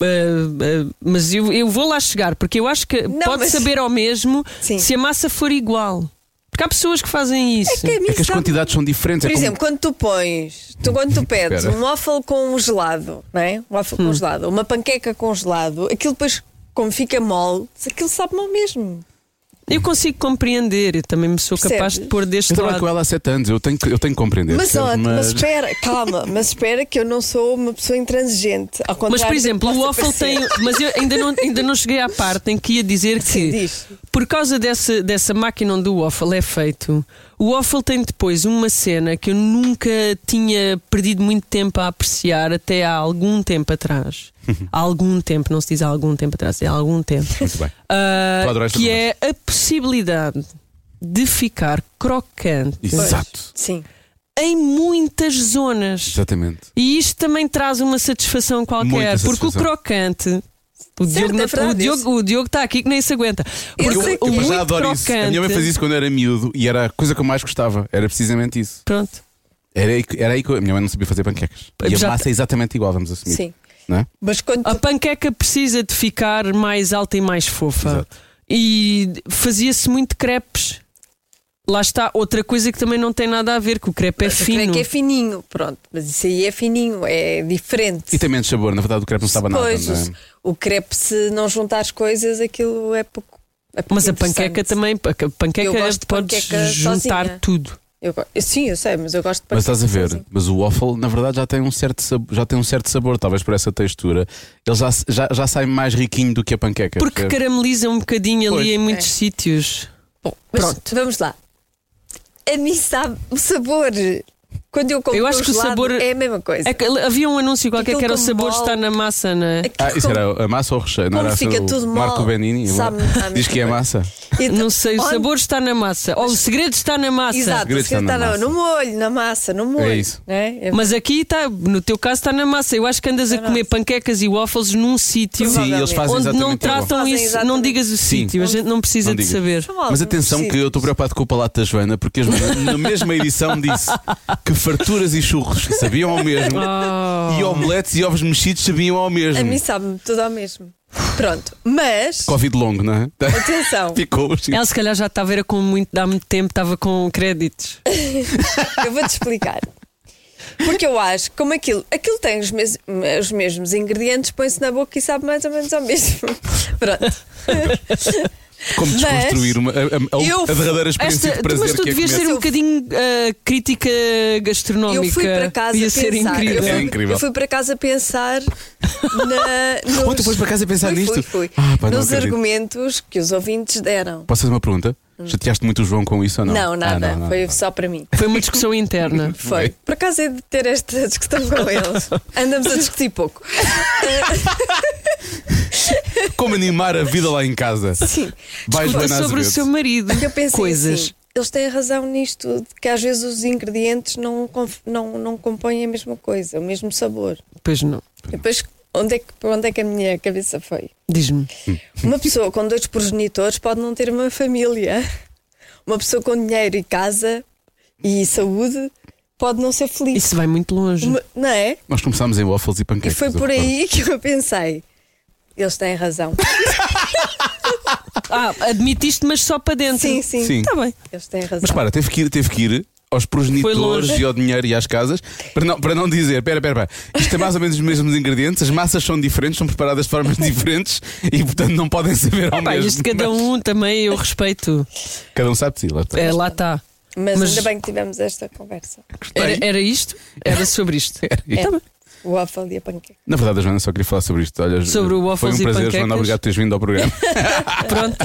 uh, uh, mas eu, eu vou lá chegar, porque eu acho que Não, pode mas- saber ao mesmo Sim. se a massa for igual. Porque há pessoas que fazem isso. Que a mim É que as sabe- quantidades são diferentes. Por é como- exemplo, quando tu pões, tu, quando tu pedes Espera. um waffle com um gelado, não é? Um waffle Hum. com gelado, uma panqueca com gelado, aquilo depois, como fica mole, aquilo sabe mal mesmo. Eu consigo compreender, eu também me sou capaz de Percebes? pôr deste Eu trabalho lado. com ela há 7 anos, eu tenho que, eu tenho que compreender. Mas, percebes? ó, mas Mas- espera, calma, mas espera que eu não sou uma pessoa intransigente. Ao contrário Mas, por que exemplo, o possa waffle tem. parecer. Mas eu ainda não, ainda não cheguei à parte em que ia dizer que, Sim, diz. por causa dessa, dessa máquina onde o waffle é feito, o waffle tem depois uma cena que eu nunca tinha perdido muito tempo a apreciar até há algum tempo atrás. há algum tempo, não se diz há algum tempo atrás, é há algum tempo. Muito bem. Esta que é a possibilidade de ficar crocante Exato. Sim. em muitas zonas. Exatamente. E isto também traz uma satisfação qualquer, Muita porque o satisfação. crocante. O Diogo, é verdade, o, Diogo, o Diogo está aqui que nem se aguenta. Eu Porque que- Eu muito já adoro crocante. isso. A minha mãe fazia isso quando eu era miúdo e era a coisa que eu mais gostava. Era precisamente isso. Pronto. Era aí, que- era aí que eu- a minha mãe não sabia fazer panquecas. E a massa é exatamente igual, vamos assumir. Sim. Não é? Mas quando A panqueca precisa de ficar mais alta e mais fofa. Exato. e fazia-se muito crepes. Lá está, outra coisa que também não tem nada a ver, que o crepe é fino. que é fininho, pronto, mas isso aí é fininho, é diferente. E tem menos sabor, na verdade o crepe não estava nada. Pois, não é? o crepe, se não juntar as coisas, aquilo é pouco. é pouco Mas a panqueca também, a panqueca Eu gosto de podes panqueca juntar sozinha. tudo. Eu sim, eu sei, mas eu gosto de Mas estás a ver, sozinha. mas o waffle na verdade já tem um certo sabor, já tem um certo sabor, talvez por essa textura. Ele já, já, já sai mais riquinho do que a panqueca. Porque carameliza um bocadinho Pois. ali em muitos É. sítios. Bom, mas Pronto. vamos lá. A mim sabe o sabor. Quando eu como Eu acho que o sabor- é a mesma coisa. É havia um anúncio qualquer Aquilo que era o sabor mole. está na massa, não é? Ah, isso era a massa ou o recheio? Não era fica o tudo Marco mole, Benini diz que é massa. Então, Não sei, o onde- sabor está na massa. Ou o segredo está na massa. Exato, segredo o segredo está está no, massa. no molho, na massa, no molho. É isso. né? É- Mas aqui está, no teu caso está na massa. Eu acho que andas a comer massa. panquecas e waffles num sítio onde não tratam isso. Não digas o sítio, a gente não precisa de saber. Mas atenção que eu estou preocupado com o palato da Joana, porque a Joana, na mesma edição, disse que farturas e churros sabiam ao mesmo Oh. e omeletes e ovos mexidos sabiam ao A mesmo. mim sabe-me tudo ao mesmo. Pronto, mas Covid longo, não é? atenção, Ficou assim. Ela se calhar já estava era com muito, há muito tempo, estava com créditos. eu vou-te explicar. Porque eu acho que como aquilo, aquilo tem os, mes- os mesmos ingredientes, põe-se na boca e sabe mais ou menos ao mesmo. Pronto. Como desconstruir uma, a, a- a- a verdadeira experiência Esta, de prazer mas tu que é devias comer. ser um bocadinho ah, crítica gastronómica. Eu fui para casa Ia ser pensar. incrível. Eu fui, É incrível. eu fui para casa pensar na. Nos, Oh, tu foste para casa pensar fui, nisto? Fui, fui. Ah, pá, nos acredito. argumentos que os ouvintes deram. Posso fazer uma pergunta? Chateaste muito o João com isso ou não? Não, nada. Ah, não, não, foi não. só para mim. Foi uma discussão interna. Foi. Por acaso é de ter esta discussão com eles. Andamos a discutir pouco. Como animar a vida lá em casa? Sim. Sobre o seu marido. Eu pensei Coisas. assim, eles têm razão nisto, de que às vezes os ingredientes não, não, não compõem a mesma coisa, o mesmo sabor. Pois não. E depois, onde é, que, para onde é que a minha cabeça foi? Diz-me. Uma pessoa com dois progenitores pode não ter uma família. Uma pessoa com dinheiro e casa e saúde pode não ser feliz. Isso vai muito longe. Uma- não é? Nós começámos em waffles e E panquecas. foi eu por aí que eu pensei. Eles têm razão. Ah, admitiste, mas só para dentro. Sim, sim. Sim. Está bem. Eles têm razão. Mas para, teve que ir, teve que ir aos progenitores e ao dinheiro e às casas para não, para não dizer, pera, pera, pera, isto é mais ou menos os mesmos ingredientes, as massas são diferentes, são preparadas de formas diferentes e portanto não podem saber ao Pá, mesmo. isto cada um também eu respeito. Cada um sabe de si, lá está. É, lá está. Mas, Mas- ainda bem que tivemos esta conversa. Era, era isto? Era sobre isto. Era isto. O waffle e a panqueca. Na verdade, Joana só queria falar sobre isto. Olha, Sobre o waffles foi um e prazer, panquecas. Joana, obrigado por teres vindo ao programa. Pronto.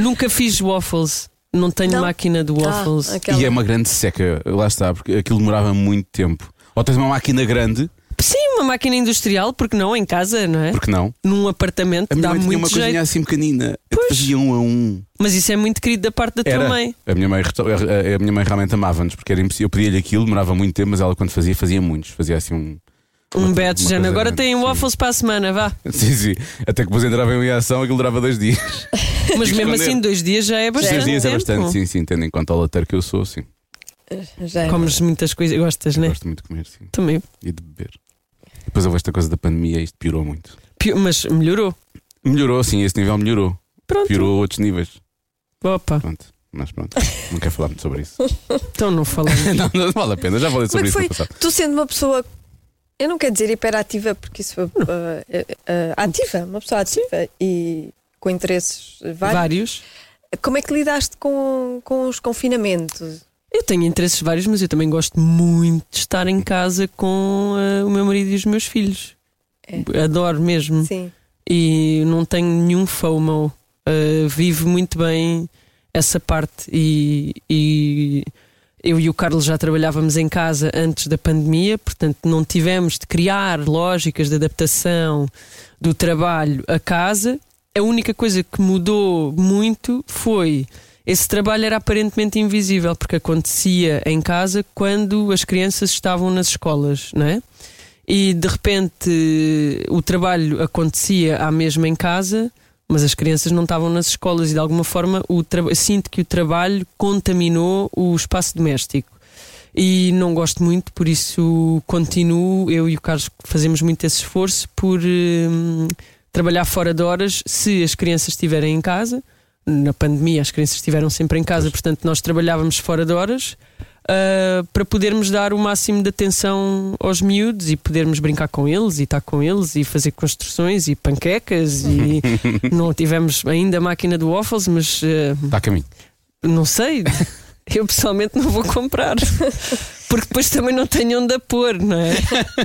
Nunca fiz waffles. Não tenho Não? máquina de waffles. Ah, aquela- E é uma grande seca, lá está, porque aquilo demorava muito tempo. Ou tens uma máquina grande, Sim, uma máquina industrial, porque não em casa, não é? porque não? Num apartamento A minha dá mãe tinha uma muito jeito. assim pequenina, que fazia um a um. Mas isso é muito querido da parte da tua Era. mãe. A minha mãe, a a minha mãe realmente amava-nos, porque era impossível. Eu pedia-lhe aquilo, demorava muito tempo, mas ela quando fazia, fazia muitos. Fazia assim um. Um bet, Jana. Agora tem waffles para a semana, vá. Sim, sim. Até que depois entrava em ação, aquilo durava dois dias. Mas mesmo esconder. assim, dois dias já é bastante. Dois dias é tempo. bastante, sim, sim, tendo em conta o lateiro que eu sou, sim. Já é Comes muitas coisas, gostas, né? Gosto muito de comer, sim. Também. E de beber. Depois houve esta coisa da pandemia e isto piorou muito. Pio- Mas melhorou. Melhorou, sim, esse nível melhorou. Pronto. Piorou outros níveis. Opa, Pronto. Mas pronto, não quero falar muito sobre isso. então não falamos. não, não vale a pena, já falei Como sobre é que isso foi? no passado. Tu sendo uma pessoa, eu não quero dizer hiperativa, porque isso foi uh, uh, ativa, uma pessoa ativa e com interesses vários. Vários. Como é que lidaste com, com os confinamentos? Eu tenho interesses vários, mas eu também gosto muito de estar em casa com eh, o meu marido e os meus filhos. É. Adoro mesmo. Sim. E não tenho nenhum FOMO. Uh, vivo muito bem essa parte. E, e eu e o Carlos já trabalhávamos em casa antes da pandemia, portanto não tivemos de criar lógicas de adaptação do trabalho a casa. A única coisa que mudou muito foi esse trabalho era aparentemente invisível porque acontecia em casa quando as crianças estavam nas escolas, não é? E de repente o trabalho acontecia à mesma em casa, mas as crianças não estavam nas escolas e de alguma forma o sinto que o trabalho contaminou o espaço doméstico. E não gosto muito, por isso continuo, eu e o Carlos fazemos muito esse esforço por hum, trabalhar fora de horas se as crianças estiverem em casa. Na pandemia, as crianças estiveram sempre em casa, portanto, nós trabalhávamos fora de horas. Ah, para podermos dar o máximo de atenção aos miúdos e podermos brincar com eles e estar com eles e fazer construções e panquecas e não tivemos ainda a máquina do waffles, mas ah, Está a caminho. não sei. Eu pessoalmente não vou comprar. Porque depois também não tenho onde a pôr, não é?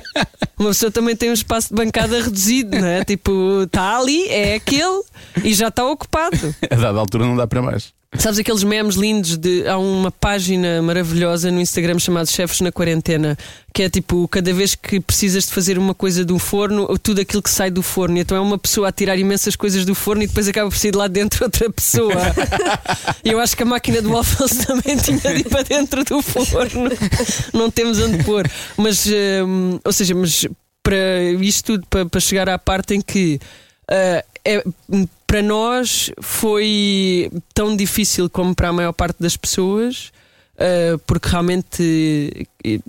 Uma pessoa também tem um espaço de bancada reduzido, não é? Tipo, está ali, é aquele e já está ocupado. A dada altura não dá para mais. Sabes aqueles memes lindos de. Há uma página maravilhosa no Instagram chamada Chefes na Quarentena, que é tipo, cada vez que precisas de fazer uma coisa do forno, tudo aquilo que sai do forno. E Então é uma pessoa a tirar imensas coisas do forno e depois acaba por sair de lá dentro outra pessoa. E eu acho que a máquina do waffles também tinha de ir para dentro do forno. Não temos onde pôr. Mas, hum, ou seja, mas para isto tudo, para, para chegar à parte em que. ah, é, para nós foi tão difícil como para a maior parte das pessoas, ah, porque realmente é,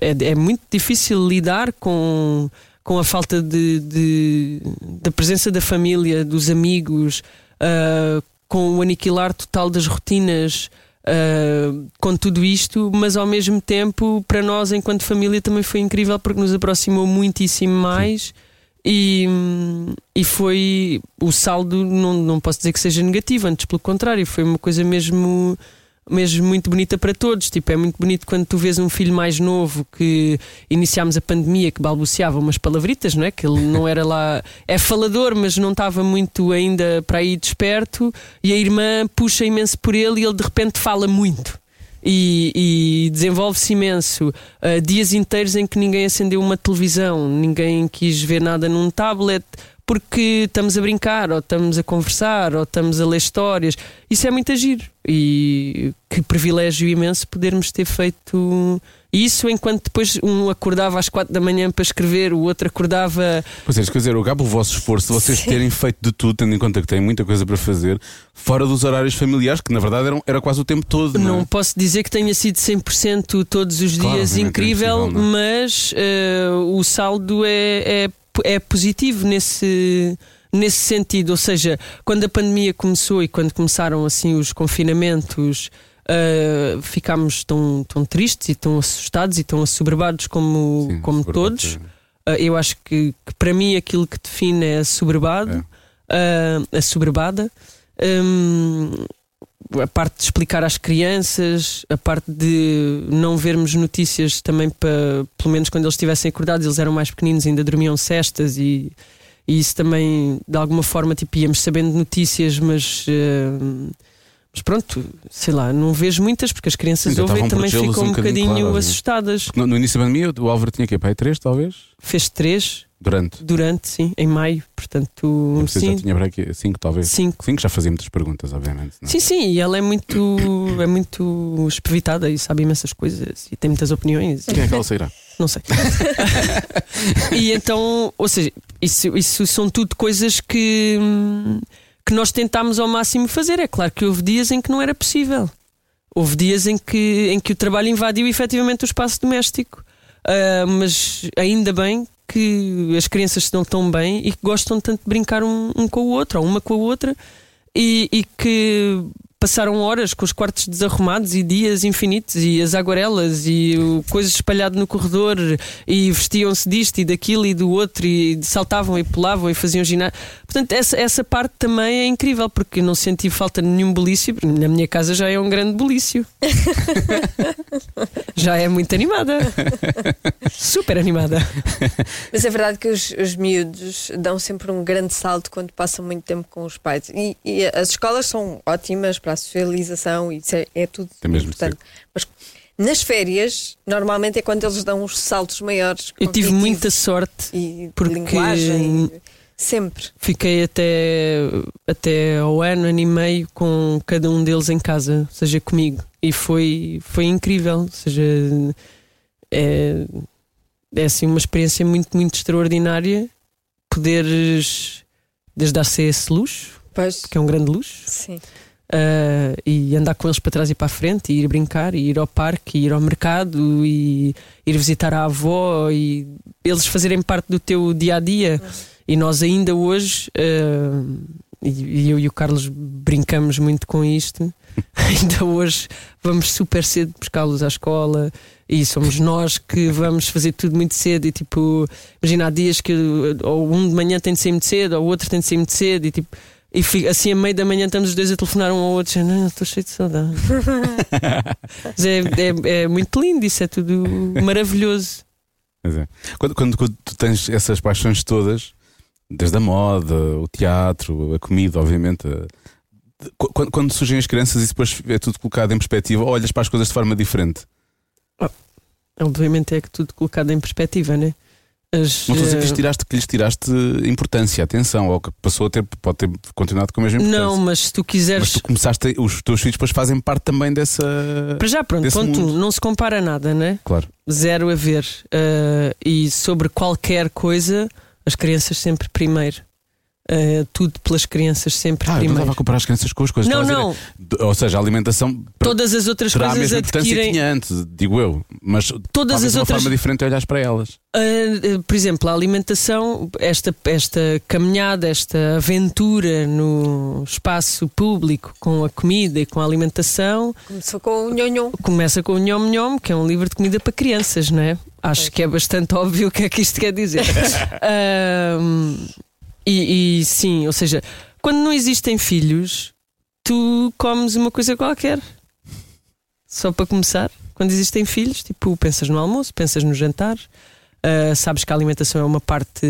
é muito difícil lidar com, com a falta de, de- da presença da família, dos amigos, ah, com o aniquilar total das rotinas. Ah, com tudo isto, mas ao mesmo tempo, para nós, enquanto família, também foi incrível porque nos aproximou muitíssimo mais. E, hum, e foi o saldo, não, não posso dizer que seja negativo, antes pelo contrário, foi uma coisa mesmo, mesmo muito bonita para todos. Tipo, é muito bonito quando tu vês um filho mais novo que iniciámos a pandemia, que balbuciava umas palavritas, não é? Que ele não era lá, é falador, mas não estava muito ainda para aí desperto, e a irmã puxa imenso por ele e ele de repente fala muito e, e desenvolve-se imenso. Uh, dias inteiros em que ninguém acendeu uma televisão, ninguém quis ver nada num tablet. Porque estamos a brincar, ou estamos a conversar, ou estamos a ler histórias. Isso é muito agir. E que privilégio imenso podermos ter feito isso enquanto depois um acordava às quatro da manhã para escrever, o outro acordava. Pois é, quer dizer, eu gabo o vosso esforço de vocês terem feito de tudo, tendo em conta que têm muita coisa para fazer, fora dos horários familiares, que na verdade eram, era quase o tempo todo. Não, Não é? posso dizer que tenha sido 100% todos os Claro, dias é incrível, impossível, não mas eh, o saldo é, é, é positivo nesse, nesse sentido. Ou seja, quando a pandemia começou e quando começaram assim os confinamentos. eh, ficámos tão, tão tristes e tão assustados e tão assoberbados como, Sim, como todos. Uh, eu acho que, que para mim aquilo que define é assoberbado, uh, a soberbada. Um, a parte de explicar às crianças, a parte de não vermos notícias também para, pelo menos quando eles estivessem acordados, eles eram mais pequeninos, ainda dormiam cestas e, e isso também de alguma forma tipo, íamos sabendo notícias, mas. uh, mas pronto, sei lá, não vejo muitas porque as crianças Sim, ouvem e também ficam um um bocadinho, bocadinho claro, assustadas. No, no início da pandemia, o Álvaro tinha que pai 3, talvez? Fez três Durante. durante, sim, em maio, portanto, Você sim, já tinha aqui 5, talvez. cinco. 5 já fazia muitas perguntas, obviamente. não é? Sim, sim, e ela é muito, é muito esprevitada e sabe imensas coisas e tem muitas opiniões. Quem é que ela sairá? Não sei. e então, ou seja, isso, isso são tudo coisas que, que nós tentámos ao máximo fazer. É claro que houve dias em que não era possível. Houve dias em que, em que o trabalho invadiu efetivamente o espaço doméstico. Ah, mas ainda bem que as crianças estão tão bem e que gostam tanto de brincar um, um com o outro, ou uma com a outra, e, e que passaram horas com os quartos desarrumados e dias infinitos e as aguarelas e coisas espalhadas no corredor e vestiam-se disto e daquilo e do outro e saltavam e pulavam e faziam ginásio. Portanto, essa, essa parte também é incrível porque não senti falta de nenhum bulício. Na minha casa já é um grande bulício. já é muito animada. Super animada. Mas é verdade que os, os miúdos dão sempre um grande salto quando passam muito tempo com os pais. E, e as escolas são ótimas para a socialização, e isso é, é tudo Tem mesmo importante. Mas nas férias, normalmente é quando eles dão os saltos maiores. Eu tive muita sorte E porque- linguagem. Sempre. Fiquei até, até ao ano, ano e meio com cada um deles em casa, ou seja, comigo. E foi, foi incrível. Ou seja, é, é assim uma experiência muito, muito extraordinária poderes desde dar-se esse luxo, Pois, que é um grande luxo, sim. ah, e andar com eles para trás e para a frente, e ir brincar, e ir ao parque, e ir ao mercado, e ir visitar a avó, e eles fazerem parte do teu dia a dia. E nós ainda hoje, eh, e eu e o Carlos brincamos muito com isto, ainda hoje vamos super cedo buscá-los à escola e somos nós que vamos fazer tudo muito cedo. E tipo, imagina, há dias que ou um de manhã tem de sair muito cedo, ou o outro tem de sair muito cedo, e tipo. E assim, a meio da manhã, estamos os dois a telefonar um ao outro, dizendo, "Não, estou cheio de saudade. Mas é, é, é muito lindo, isso é tudo maravilhoso. É. Quando, quando- quando tu tens essas paixões todas, desde a moda, o teatro, a comida, obviamente. qu- Quando, quando surgem as crianças e depois é tudo colocado em perspectiva, olhas para as coisas de forma diferente. Obviamente é que tudo colocado em perspectiva, né? As, Não estou a dizer que lhes eh, tiraste, que lhes tiraste importância, atenção, ou que passou a ter, pode ter continuado com a mesma importância. Não, mas se tu quiseres. Mas tu começaste, os teus filhos depois fazem parte também dessa. Para já, pronto, ponto mundo. não se compara nada, né? Claro. Zero a ver. Uh, e sobre qualquer coisa, as crianças sempre primeiro. Uh, tudo pelas crianças sempre Ah, eu não primeiro. estava a comparar as crianças com as coisas. Não, a não. dizer, de- Ou seja, a alimentação para- Todas as outras terá a coisas mesma importância que adquirem. tinha antes, digo eu. Mas Todas as uma outras- forma diferente de olhares para elas. Uh, uh, por exemplo, a alimentação, esta, esta caminhada, esta aventura no espaço público com a comida e com a alimentação Começou com o nhonhon. começa com o Nhom Nhom, que é um livro de comida para crianças, não é? Acho que é bastante óbvio o que é que isto quer dizer. Ahm, e, e sim, ou seja, quando não existem filhos, tu comes uma coisa qualquer. Só para começar, quando existem filhos, tipo, pensas no almoço, pensas no jantar, ah, sabes que a alimentação é uma parte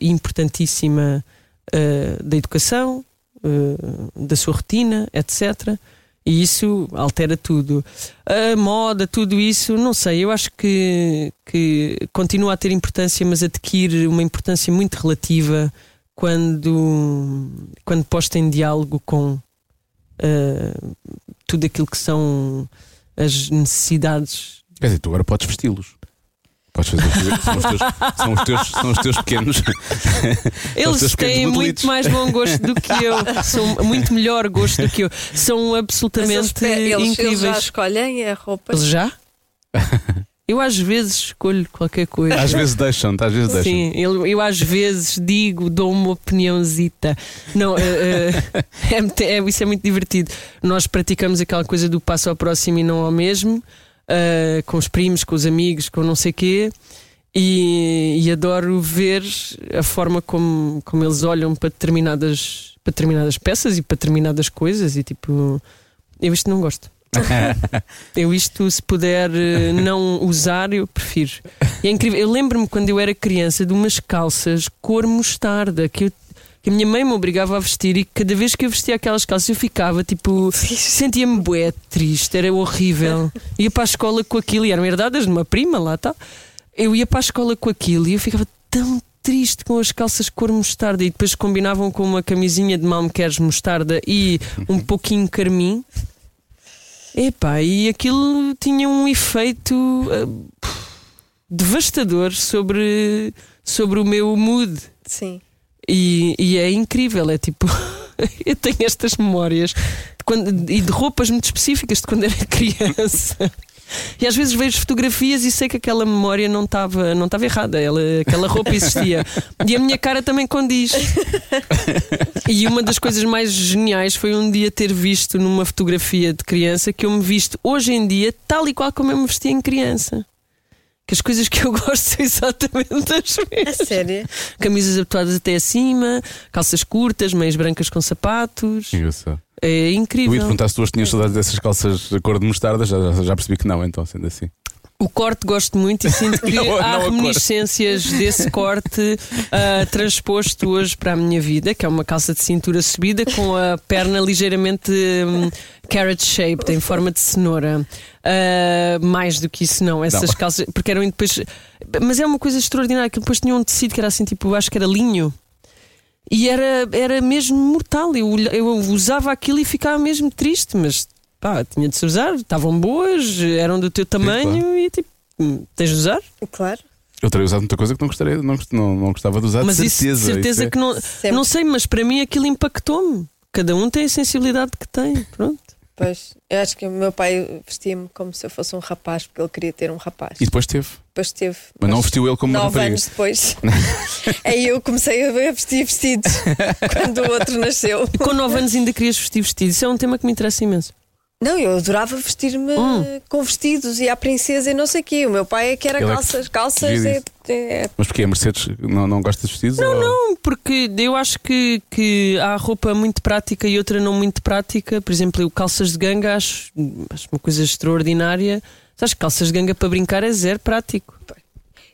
importantíssima ah, da educação, ah, da sua rotina, etc. E isso altera tudo. A moda, tudo isso, não sei, eu acho que, que continua a ter importância, mas adquire uma importância muito relativa quando, quando posta em diálogo com ah, tudo aquilo que são as necessidades. Quer dizer, tu agora podes vesti-los. Podes fazer são os teus, são os teus, são os teus pequenos. Eles teus pequenos têm muito mais bom gosto do que eu, são muito melhor gosto do que eu, são Mas eles, absolutamente pe- eles, já incríveis. escolhem a roupa. Eles já? Eu às vezes escolho qualquer coisa. Às vezes deixam-te, às vezes deixam. Sim, eu, eu às vezes digo, dou uma opiniãozita. Não, eh, eh, é é- isso é muito divertido. Nós praticamos aquela coisa do passo ao próximo e não ao mesmo, eh, com os primos, com os amigos, com não sei quê. E, e adoro ver a forma como, como eles olham para determinadas, para determinadas peças e para determinadas coisas. E tipo, eu isto não gosto. Eu isto, se puder eh, não usar, eu prefiro. E é incrível. Eu lembro-me quando eu era criança de umas calças cor mostarda que, eu- que a minha mãe me obrigava a vestir e cada vez que eu vestia aquelas calças eu ficava tipo. sentia-me bué triste, era horrível. Ia para a escola com aquilo e eram herdadas de uma prima lá, tá? Eu ia para a escola com aquilo e eu ficava tão triste com as calças cor mostarda e depois combinavam com uma camisinha de mal me queres mostarda e um pouquinho carmim. Epá, e aquilo tinha um efeito ah, devastador sobre, sobre o meu mood. Sim. E, e é incrível, é tipo. eu tenho estas memórias de quando- e de roupas muito específicas de quando era criança. E às vezes vejo fotografias e sei que aquela memória não estava não errada, ela, aquela roupa existia. E a minha cara também condiz. E uma das coisas mais geniais foi um dia ter visto numa fotografia de criança que eu me visto hoje em dia tal e qual como eu me vestia em criança. Que as coisas que eu gosto são exatamente as A mesmas. sério? Camisas abotoadas até acima, calças curtas, meias brancas com sapatos. Engraçado. É Eu ia te incrível. perguntar se tu tinhas saudades dessas calças de cor de mostarda, já, já- já percebi que não, então, sendo assim. O corte gosto muito e sinto que Não, não há cor. reminiscências desse corte ah, transposto hoje para a minha vida, que é uma calça de cintura subida com a perna ligeiramente hum, carrot shaped, em forma de cenoura. Ah, mais do que isso, não. Essas Não. calças, porque eram depois. Mas é uma coisa extraordinária, que depois tinha um tecido que era assim, tipo, eu acho que era linho. E era, era mesmo mortal. Eu, eu usava aquilo e ficava mesmo triste, mas pá, tinha de se usar, estavam boas, eram do teu tamanho e tipo, hum, tens de usar. Claro. Eu teria usado muita coisa que não gostaria, não, não, não gostava de usar, mas de isso certeza. de certeza Isso é- que não. Sempre. Não sei, mas para mim aquilo impactou-me. Cada um tem a sensibilidade que tem. Pronto. Pois, eu acho que o meu pai vestia-me como se eu fosse um rapaz, porque ele queria ter um rapaz. E depois teve. Depois teve. Mas não vestiu ele como uma Nove rapariga. anos depois. Aí eu comecei a vestir vestidos quando o outro nasceu. E com 9 anos ainda querias vestir vestido. Isso é um tema que me interessa imenso. Não, eu adorava vestir-me Hum. com vestidos e à princesa e não sei o quê. O meu pai é que era Ele é calças. calças fugia é, é- Mas porquê? A Mercedes não, não gosta de vestidos? Não, Não, porque eu acho que, que há roupa muito prática e outra não muito prática. Por exemplo, eu calças de ganga acho, acho uma coisa extraordinária. Sabes, que calças de ganga para brincar é zero prático.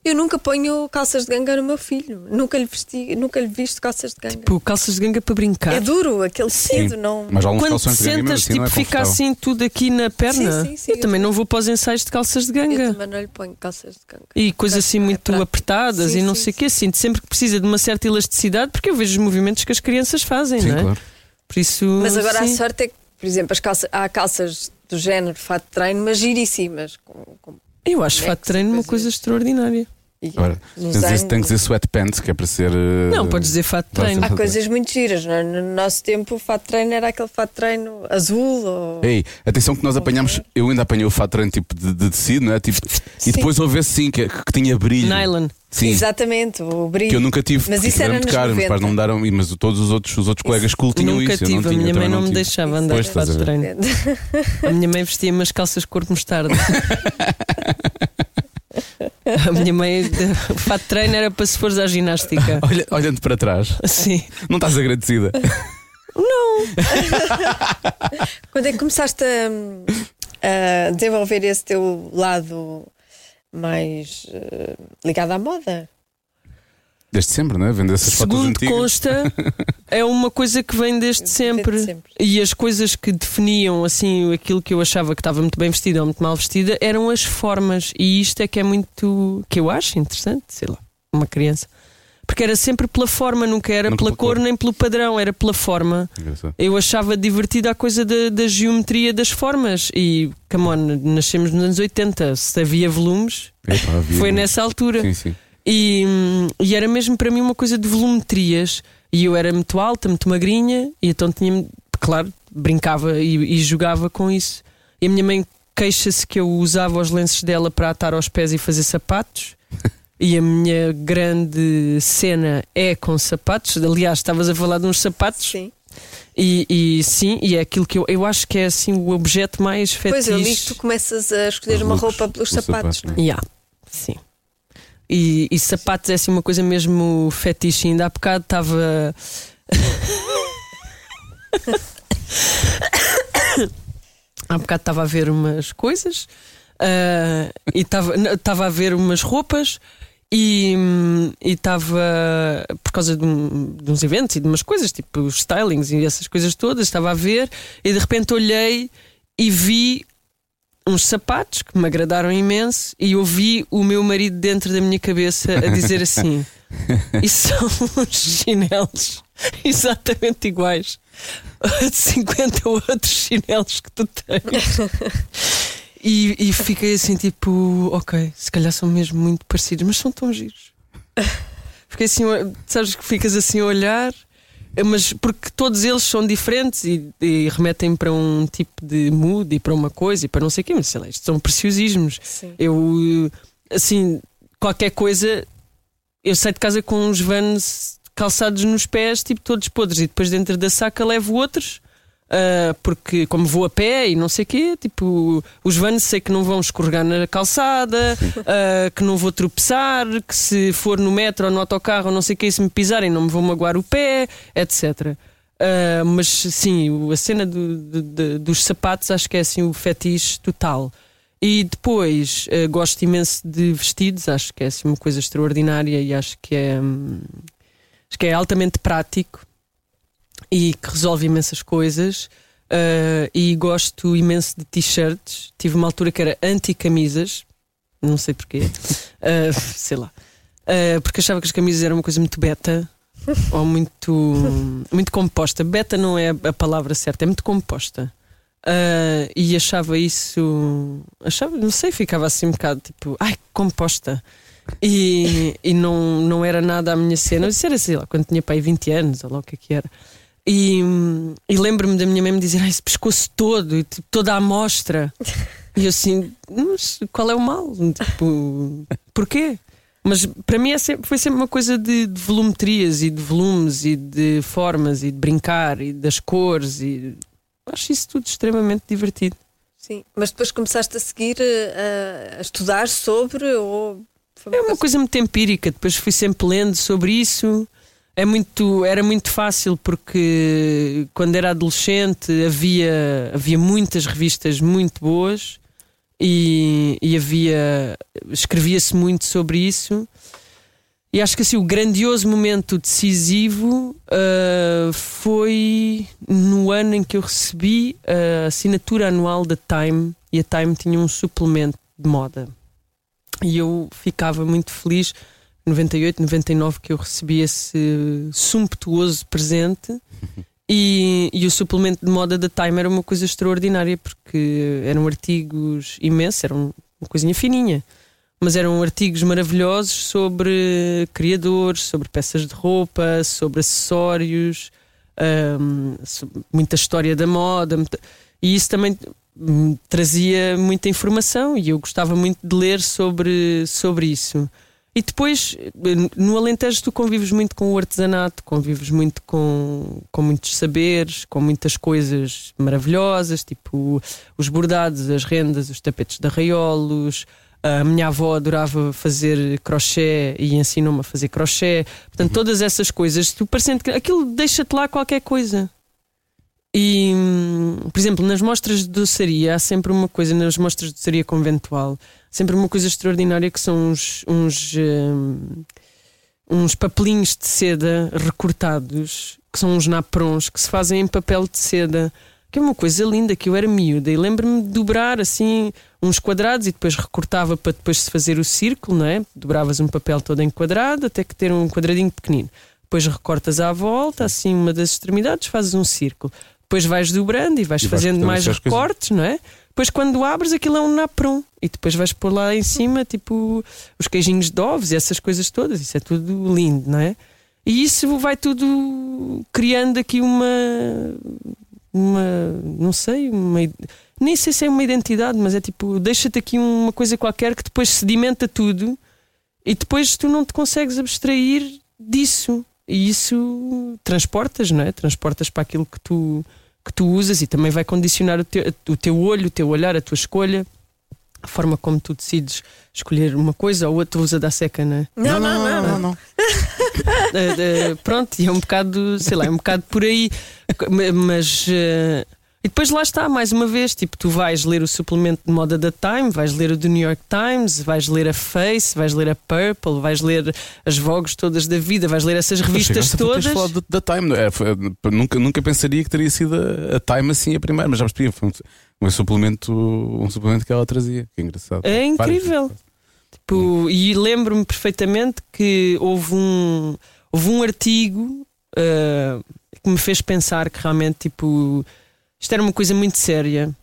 Eu nunca ponho calças de ganga no meu filho. Nunca lhe vesti, nunca lhe visto calças de ganga. Tipo, calças de ganga para brincar. é duro, aquele Sim. não. Mas alguns Quando calções te de ganga sentas, assim não tipo, é fica assim tudo aqui na perna. Sim, sim, sim, eu eu também não vou para os ensaios de calças de Eu ganga. também não lhe ponho calças de ganga. E coisas assim é muito prático. apertadas Sim, e não sim, sei o quê. Sinto sempre que precisa de uma certa elasticidade porque eu vejo os movimentos que as crianças fazem, Sim, não é? claro. Por isso. Mas agora sim. a sorte é que, por exemplo, as calças, há calças do género fato de treino, mas giríssimas. Com, com, Eu acho fato de treino uma coisa extraordinária. E Agora, nos tens de dizer- anos- tem que dizer sweatpants, que é para ser. eh, Não, podes dizer fato de treino. Há coisas muito giras. não é? No nosso tempo, o fato de treino era aquele fato de treino azul. Ou... Ei, atenção que nós apanhámos, eu ainda apanhei o fato de treino tipo de, de tecido, não é? Tipo, e depois houve esse sim, que, que tinha brilho. Nylon. Sim, Exatamente, o brilho. que eu nunca tive. Mas isso era muito nos caro, meus pais 90. não me deram, mas todos os outros, os outros colegas cool tinham Nunca isso. eu tive, não tinha, a minha também mãe não me tive. deixava andar de fato treino. A minha mãe vestia umas calças cor de mostarda. A minha mãe, o fato de treino era para se fores à ginástica. Olha, olhando para trás, Sim. não estás agradecida. Quando é que começaste a, a desenvolver esse teu lado mais eh, ligado à moda? Desde sempre, não é? Vender essas fotos Segundo antigas. consta, é uma coisa que vem desde sempre. Desde sempre. E as coisas que definiam assim aquilo que eu achava que estava muito bem vestida ou muito mal vestida eram as formas. E isto é que é muito. que eu acho interessante, sei lá, uma criança. Porque era sempre pela forma, nunca era Nunca pela cor, cor. nem pelo padrão, era pela forma. Engraçado. Eu achava divertida a coisa da, da geometria das formas. E, come on, nascemos nos anos 80. Se havia volumes, Epá, havia foi muito. nessa altura. Sim, sim. E, e era mesmo para mim uma coisa de volumetrias. E eu era muito alta, muito magrinha, e então tinha, claro, brincava e, e jogava com isso. E a minha mãe queixa-se que eu usava os lenços dela para atar aos pés e fazer sapatos. E a minha grande cena é com sapatos. Aliás, estavas a falar de uns sapatos. Sim. E, e sim, e é aquilo que eu, eu acho que é assim o objeto mais Pois eu li que fetiche. tu começas a escolher Os uma looks, roupa pelos sapatos, sapato, não é? Yeah, sim. E, e sapatos é assim uma coisa mesmo fetiche. Ainda há bocado estava. há bocado estava a ver umas coisas ah, e estava a ver umas roupas e estava por causa de, um- de uns eventos e de umas coisas tipo os stylings e essas coisas todas estava a ver e de repente olhei e vi uns sapatos que me agradaram imenso e ouvi o meu marido dentro da minha cabeça a dizer assim: Isso são uns chinelos exatamente iguais a 50 outros chinelos que tu tens. E, e fiquei assim, tipo, ok, se calhar são mesmo muito parecidos, mas são tão giros. Fiquei assim, sabes que ficas assim a olhar, mas porque todos eles são diferentes e, e remetem para um tipo de mood e para uma coisa e para não sei o quê, mas sei lá, isto são preciosismos. Sim. Eu, assim, qualquer coisa, eu saio de casa com uns vans calçados nos pés, tipo todos podres, e depois dentro da saca levo outros. Ah, porque como vou a pé e não sei o quê, tipo, os vans sei que não vão escorregar na calçada, ah, que não vou tropeçar, que se for no metro ou no autocarro não sei o quê, se me pisarem não me vou magoar o pé, etc. Ah, mas sim, a cena do- dos sapatos acho que é assim o fetiche total. E depois gosto imenso de vestidos, acho que é assim uma coisa extraordinária e acho que é, hum, acho que é altamente prático e que resolve imensas coisas. Eh, e gosto imenso de t-shirts. Tive uma altura que era anti-camisas, não sei porquê, Eh, sei lá, Eh, porque achava que as camisas eram uma coisa muito beta ou muito, muito composta. Beta não é a palavra certa, é muito composta. E achava isso. Achava, não sei, ficava assim um bocado tipo, ai, composta. E, e não, não era nada a minha cena. Isso era, sei lá, quando tinha pai 20 anos, ou lá o que é que era. E, e lembro-me da minha mãe me dizer: ah, esse pescoço todo, e, tipo, toda a amostra. E eu assim, mas qual é o mal? Tipo, porquê? Mas para mim é sempre- foi sempre uma coisa de, de volumetrias e de volumes e de formas e de brincar e das cores e acho isso tudo extremamente divertido. Sim, mas depois começaste a seguir eh, a, a estudar sobre ou foi É uma coisa muito empírica, depois fui sempre lendo sobre isso. É muito, era muito fácil porque quando era adolescente havia, havia muitas revistas muito boas e, e havia escrevia-se muito sobre isso. E acho que assim o grandioso momento decisivo ah, foi no ano em que eu recebi a assinatura anual da Time e a Time tinha um suplemento de moda. E eu ficava muito feliz, 98, 99, que eu recebi esse sumptuoso presente. E, e o suplemento de moda da Time era uma coisa extraordinária, porque eram artigos imensos, eram uma coisinha fininha, mas eram artigos maravilhosos sobre criadores, sobre peças de roupa, sobre acessórios, hum, muita história da moda, muita- e isso também trazia muita informação e eu gostava muito de ler sobre, sobre isso. E depois, no Alentejo, tu convives muito com o artesanato, convives muito com, com muitos saberes, com muitas coisas maravilhosas, tipo os bordados, as rendas, os tapetes de arraiolos. A minha avó adorava fazer crochê e ensinou-me a fazer crochê. Portanto, todas essas coisas, tu parecendo que aquilo deixa-te lá qualquer coisa. E, hum, por exemplo, nas mostras de doçaria, há sempre uma coisa, nas mostras de doçaria conventual, sempre uma coisa extraordinária que são uns, uns, hum, uns papelinhos de seda recortados, que são uns naprons, que se fazem em papel de seda, que é uma coisa linda, que eu era miúda e lembro-me de dobrar assim uns quadrados e depois recortava para depois se fazer o círculo, não é? Dobravas um papel todo em quadrado até que ter um quadradinho pequenino. Depois recortas à volta, assim, uma das extremidades, fazes um círculo. Depois vais dobrando e vais E fazendo mais coisas. recortes, não é? Depois quando abres aquilo é um napron e depois vais pôr lá em cima tipo os queijinhos de ovos e essas coisas todas. Isso é tudo lindo, não é? E isso vai tudo criando aqui uma uma não sei, uma, nem sei se é uma identidade, mas é tipo, deixa-te aqui uma coisa qualquer que depois sedimenta tudo e depois tu não te consegues abstrair disso. E isso transportas, não é? Transportas para aquilo que tu, que tu usas e também vai condicionar o teu, o teu olho, o teu olhar, a tua escolha, a forma como tu decides escolher uma coisa ou outra usa da seca, não é? Não, não, não. não. Uh, uh, pronto, e é um bocado, sei lá, é um bocado por aí, Ma- mas. uh, e depois lá está, mais uma vez, tipo, tu vais ler o suplemento de moda da Time, vais ler o do New York Times, vais ler a Face, vais ler a Purple, vais ler as Vogues todas da vida, vais ler essas revistas Chegaste a todas. falado do- da Time, não é? Foi- nunca, nunca pensaria que teria sido a, a Time assim a primeira, mas já percebi, foi um, um suplemento, um suplemento que ela trazia. Que engraçado. É incrível. Tipo, e lembro-me perfeitamente que houve um, houve um artigo uh, que me fez pensar que realmente tipo, isto era uma coisa muito séria.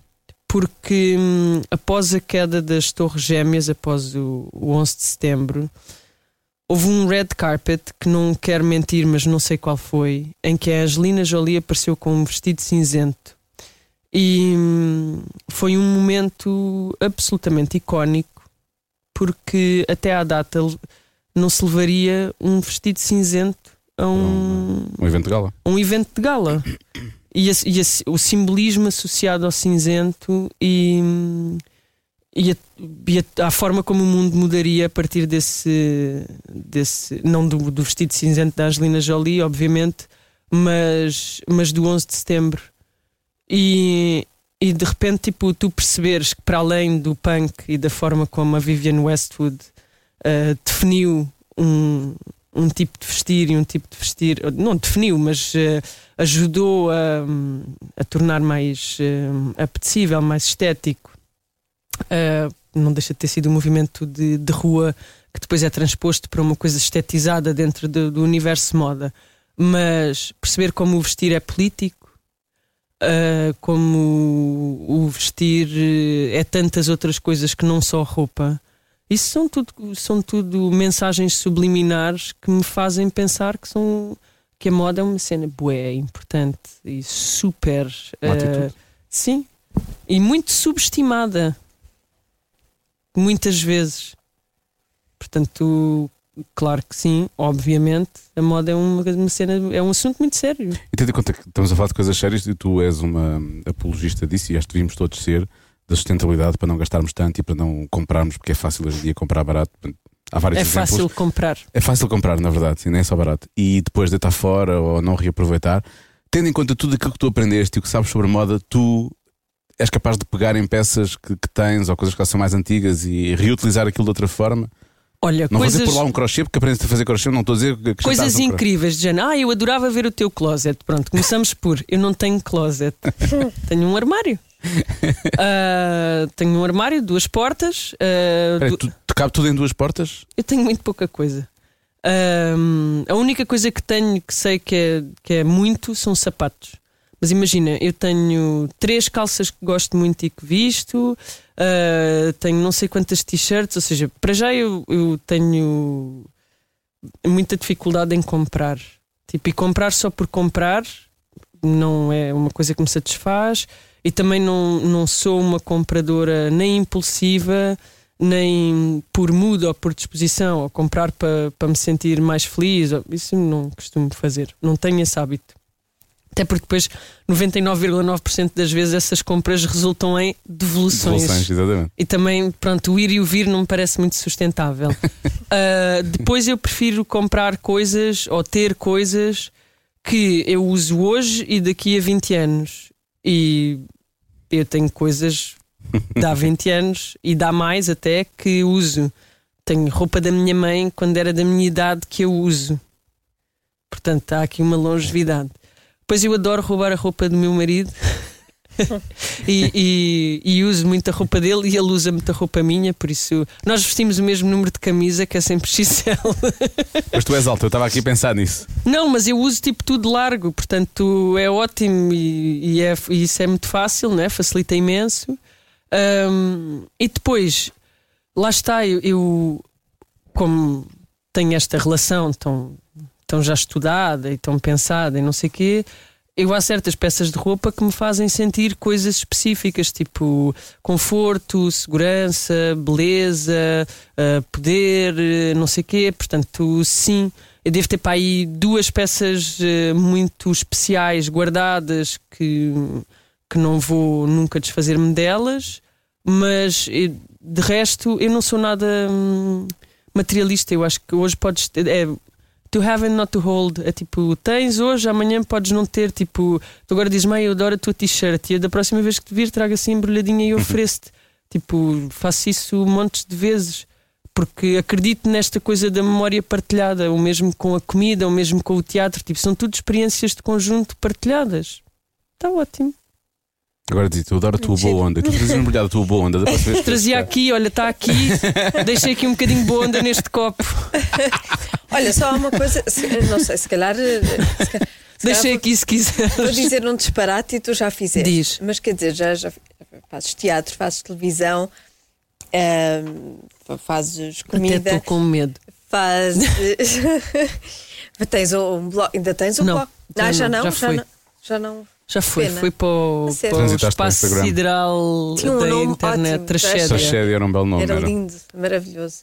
Porque hum, após a queda das Torres Gêmeas, após o, o 11 de setembro, houve um red carpet que não quero mentir, mas não sei qual foi, em que a Angelina Jolie apareceu com um vestido cinzento. E hum, foi um momento absolutamente icónico, porque até à data não se levaria um vestido cinzento a um, Um evento de gala. um evento de gala. E, esse- e esse- o simbolismo associado ao cinzento e, e, a, e a- a forma como o mundo mudaria a partir desse. desse não do, do vestido cinzento da Angelina Jolie, obviamente, mas, mas do 11 de setembro. E, e de repente, tipo, tu perceberes que para além do punk e da forma como a Vivienne Westwood ah, definiu um, um tipo de vestir e um tipo de vestir, não definiu, mas ah, ajudou a, a tornar mais ah, apetecível, mais estético. Ah, não deixa de ter sido um movimento de, de rua que depois é transposto para uma coisa estetizada dentro do, universo moda. Mas perceber como o vestir é político, como o vestir é tantas outras coisas que não só roupa. Isso são tudo, são tudo mensagens subliminares que me fazem pensar que são, que a moda é uma cena bué, importante e super. Atitude. sim. E muito subestimada. Muitas vezes. Portanto, claro que sim, obviamente, a moda é uma, uma cena, é um assunto muito sério. E tendo em conta que estamos a falar de coisas sérias e tu és uma apologista disso e acho que devíamos todos ser da sustentabilidade para não gastarmos tanto e para não comprarmos, porque é fácil hoje em dia comprar barato. Há vários É exemplos. fácil comprar. É fácil comprar, na verdade, sim, nem é só barato. E depois deitar fora ou não reaproveitar, tendo em conta tudo aquilo que tu aprendeste e o que sabes sobre moda, tu és capaz de pegar em peças que, que tens ou coisas que já são mais antigas e reutilizar aquilo de outra forma. Olha, Não coisas, fazer por lá um crochê, porque aprendeste a fazer crochê, não estou a dizer que coisas um incríveis, de género, ah, eu adorava ver o teu closet. Pronto, começamos por eu não tenho closet, tenho um armário. Ah, tenho um armário, duas portas. ah, Espera, du- tu, cabe tudo em duas portas? Eu tenho muito pouca coisa. Ahm, a única coisa que tenho que sei que é, que é muito são sapatos. Mas imagina, eu tenho três calças que gosto muito e que visto, ah, tenho não sei quantas t-shirts, ou seja, para já eu, eu tenho muita dificuldade em comprar. Tipo, e comprar só por comprar não é uma coisa que me satisfaz e também não, não sou uma compradora nem impulsiva nem por mood ou por disposição ou comprar para para me sentir mais feliz isso não costumo fazer não tenho esse hábito até porque depois 99,9% das vezes essas compras resultam em devoluções Devoluções, exatamente. e também, pronto, o ir e o vir não me parece muito sustentável. Ah, depois eu prefiro comprar coisas ou ter coisas que eu uso hoje e daqui a 20 anos. E eu tenho coisas de há 20 anos e dá mais até que uso. Tenho roupa da minha mãe quando era da minha idade que eu uso. Portanto, há aqui uma longevidade. Depois eu adoro roubar a roupa do meu marido. e, e- e uso muita roupa dele e ele usa muita roupa minha, por isso nós vestimos o mesmo número de camisa que é sempre XL. Mas tu és alto, eu estava aqui a pensar nisso. Não, mas eu uso tipo tudo largo, portanto é ótimo e, e é- isso é muito fácil, né? facilita imenso. Ahm, e depois, lá está, eu, eu, como tenho esta relação tão, tão já estudada e tão pensada e não sei o quê, eu há certas peças de roupa que me fazem sentir coisas específicas, tipo conforto, segurança, beleza, ah, poder, eh, não sei quê. Portanto, sim, eu devo ter para aí duas peças eh, muito especiais guardadas que, que não vou nunca desfazer-me delas, mas de resto eu não sou nada hum, materialista. Eu acho que hoje podes. É, to have and not to hold. É tipo, tens hoje, amanhã podes não ter. Tipo, tu agora dizes, mãe, eu adoro a tua t-shirt. E eu da próxima vez que te vir, trago assim embrulhadinha e ofereço-te. Tipo, faço isso montes de vezes. Porque acredito nesta coisa da memória partilhada, o mesmo com a comida, o mesmo com o teatro. Tipo, são tudo experiências de conjunto partilhadas. Está ótimo. Agora diz, eu adoro a tua boa onda. Tu trazes embrulhado a tua boa onda da próxima vez. que Trazia vais aqui, olha, está aqui. Deixei aqui um bocadinho de boa onda neste copo. Olha, só há uma coisa, se- não sei, se calhar. eh, Se calhar, se Deixei calhar aqui se quiser. Vou dizer um disparate e tu já fizeste. Diz. Mas quer dizer, já, já fazes teatro, fazes televisão, ahm, fazes Até comida, estou com medo. fazes. tens um blog, ainda tens um Não, blog? já Ah, já não, já já foi. não. Já não. Já foi, Pena. foi para o, sério? para o Transitaste para o espaço Instagram. sideral Tinha um da nome internet, ótimo. Tragédia era um belo nome. Era era. lindo, maravilhoso.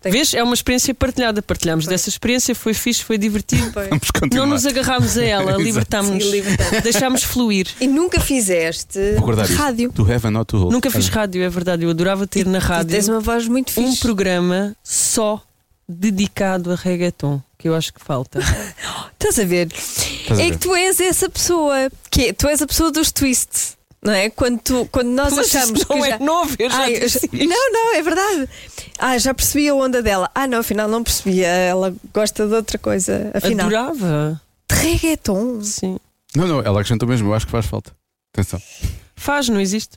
Tenho- Vês? É uma experiência partilhada. Partilhámos dessa experiência, foi fixe, foi divertido. Foi. Vamos continuar. Não nos agarrámos a ela, Exato. libertámos-nos, Sim, libertámos. deixámos fluir. E nunca fizeste Vou guardar isto. rádio. To have and not to hold. Nunca fiz rádio, é verdade. Eu adorava ter na E rádio tens uma voz muito um fixe. programa só dedicado a reggaeton, que eu acho que falta. Estás a ver? Estás a é ver? que tu és essa pessoa, que é- tu és a pessoa dos twists, não é? Quando, tu, quando nós Mas achamos não que é já... novo, eu já Ai, eu. Não, não, é verdade. Ah, já percebi a onda dela. Ah, não, afinal não percebia. Ela gosta de outra coisa. Afinal, Adorava, de reggaeton. sim. Não, não, ela acrescentou mesmo, eu acho que faz falta. Atenção. Faz, não existe.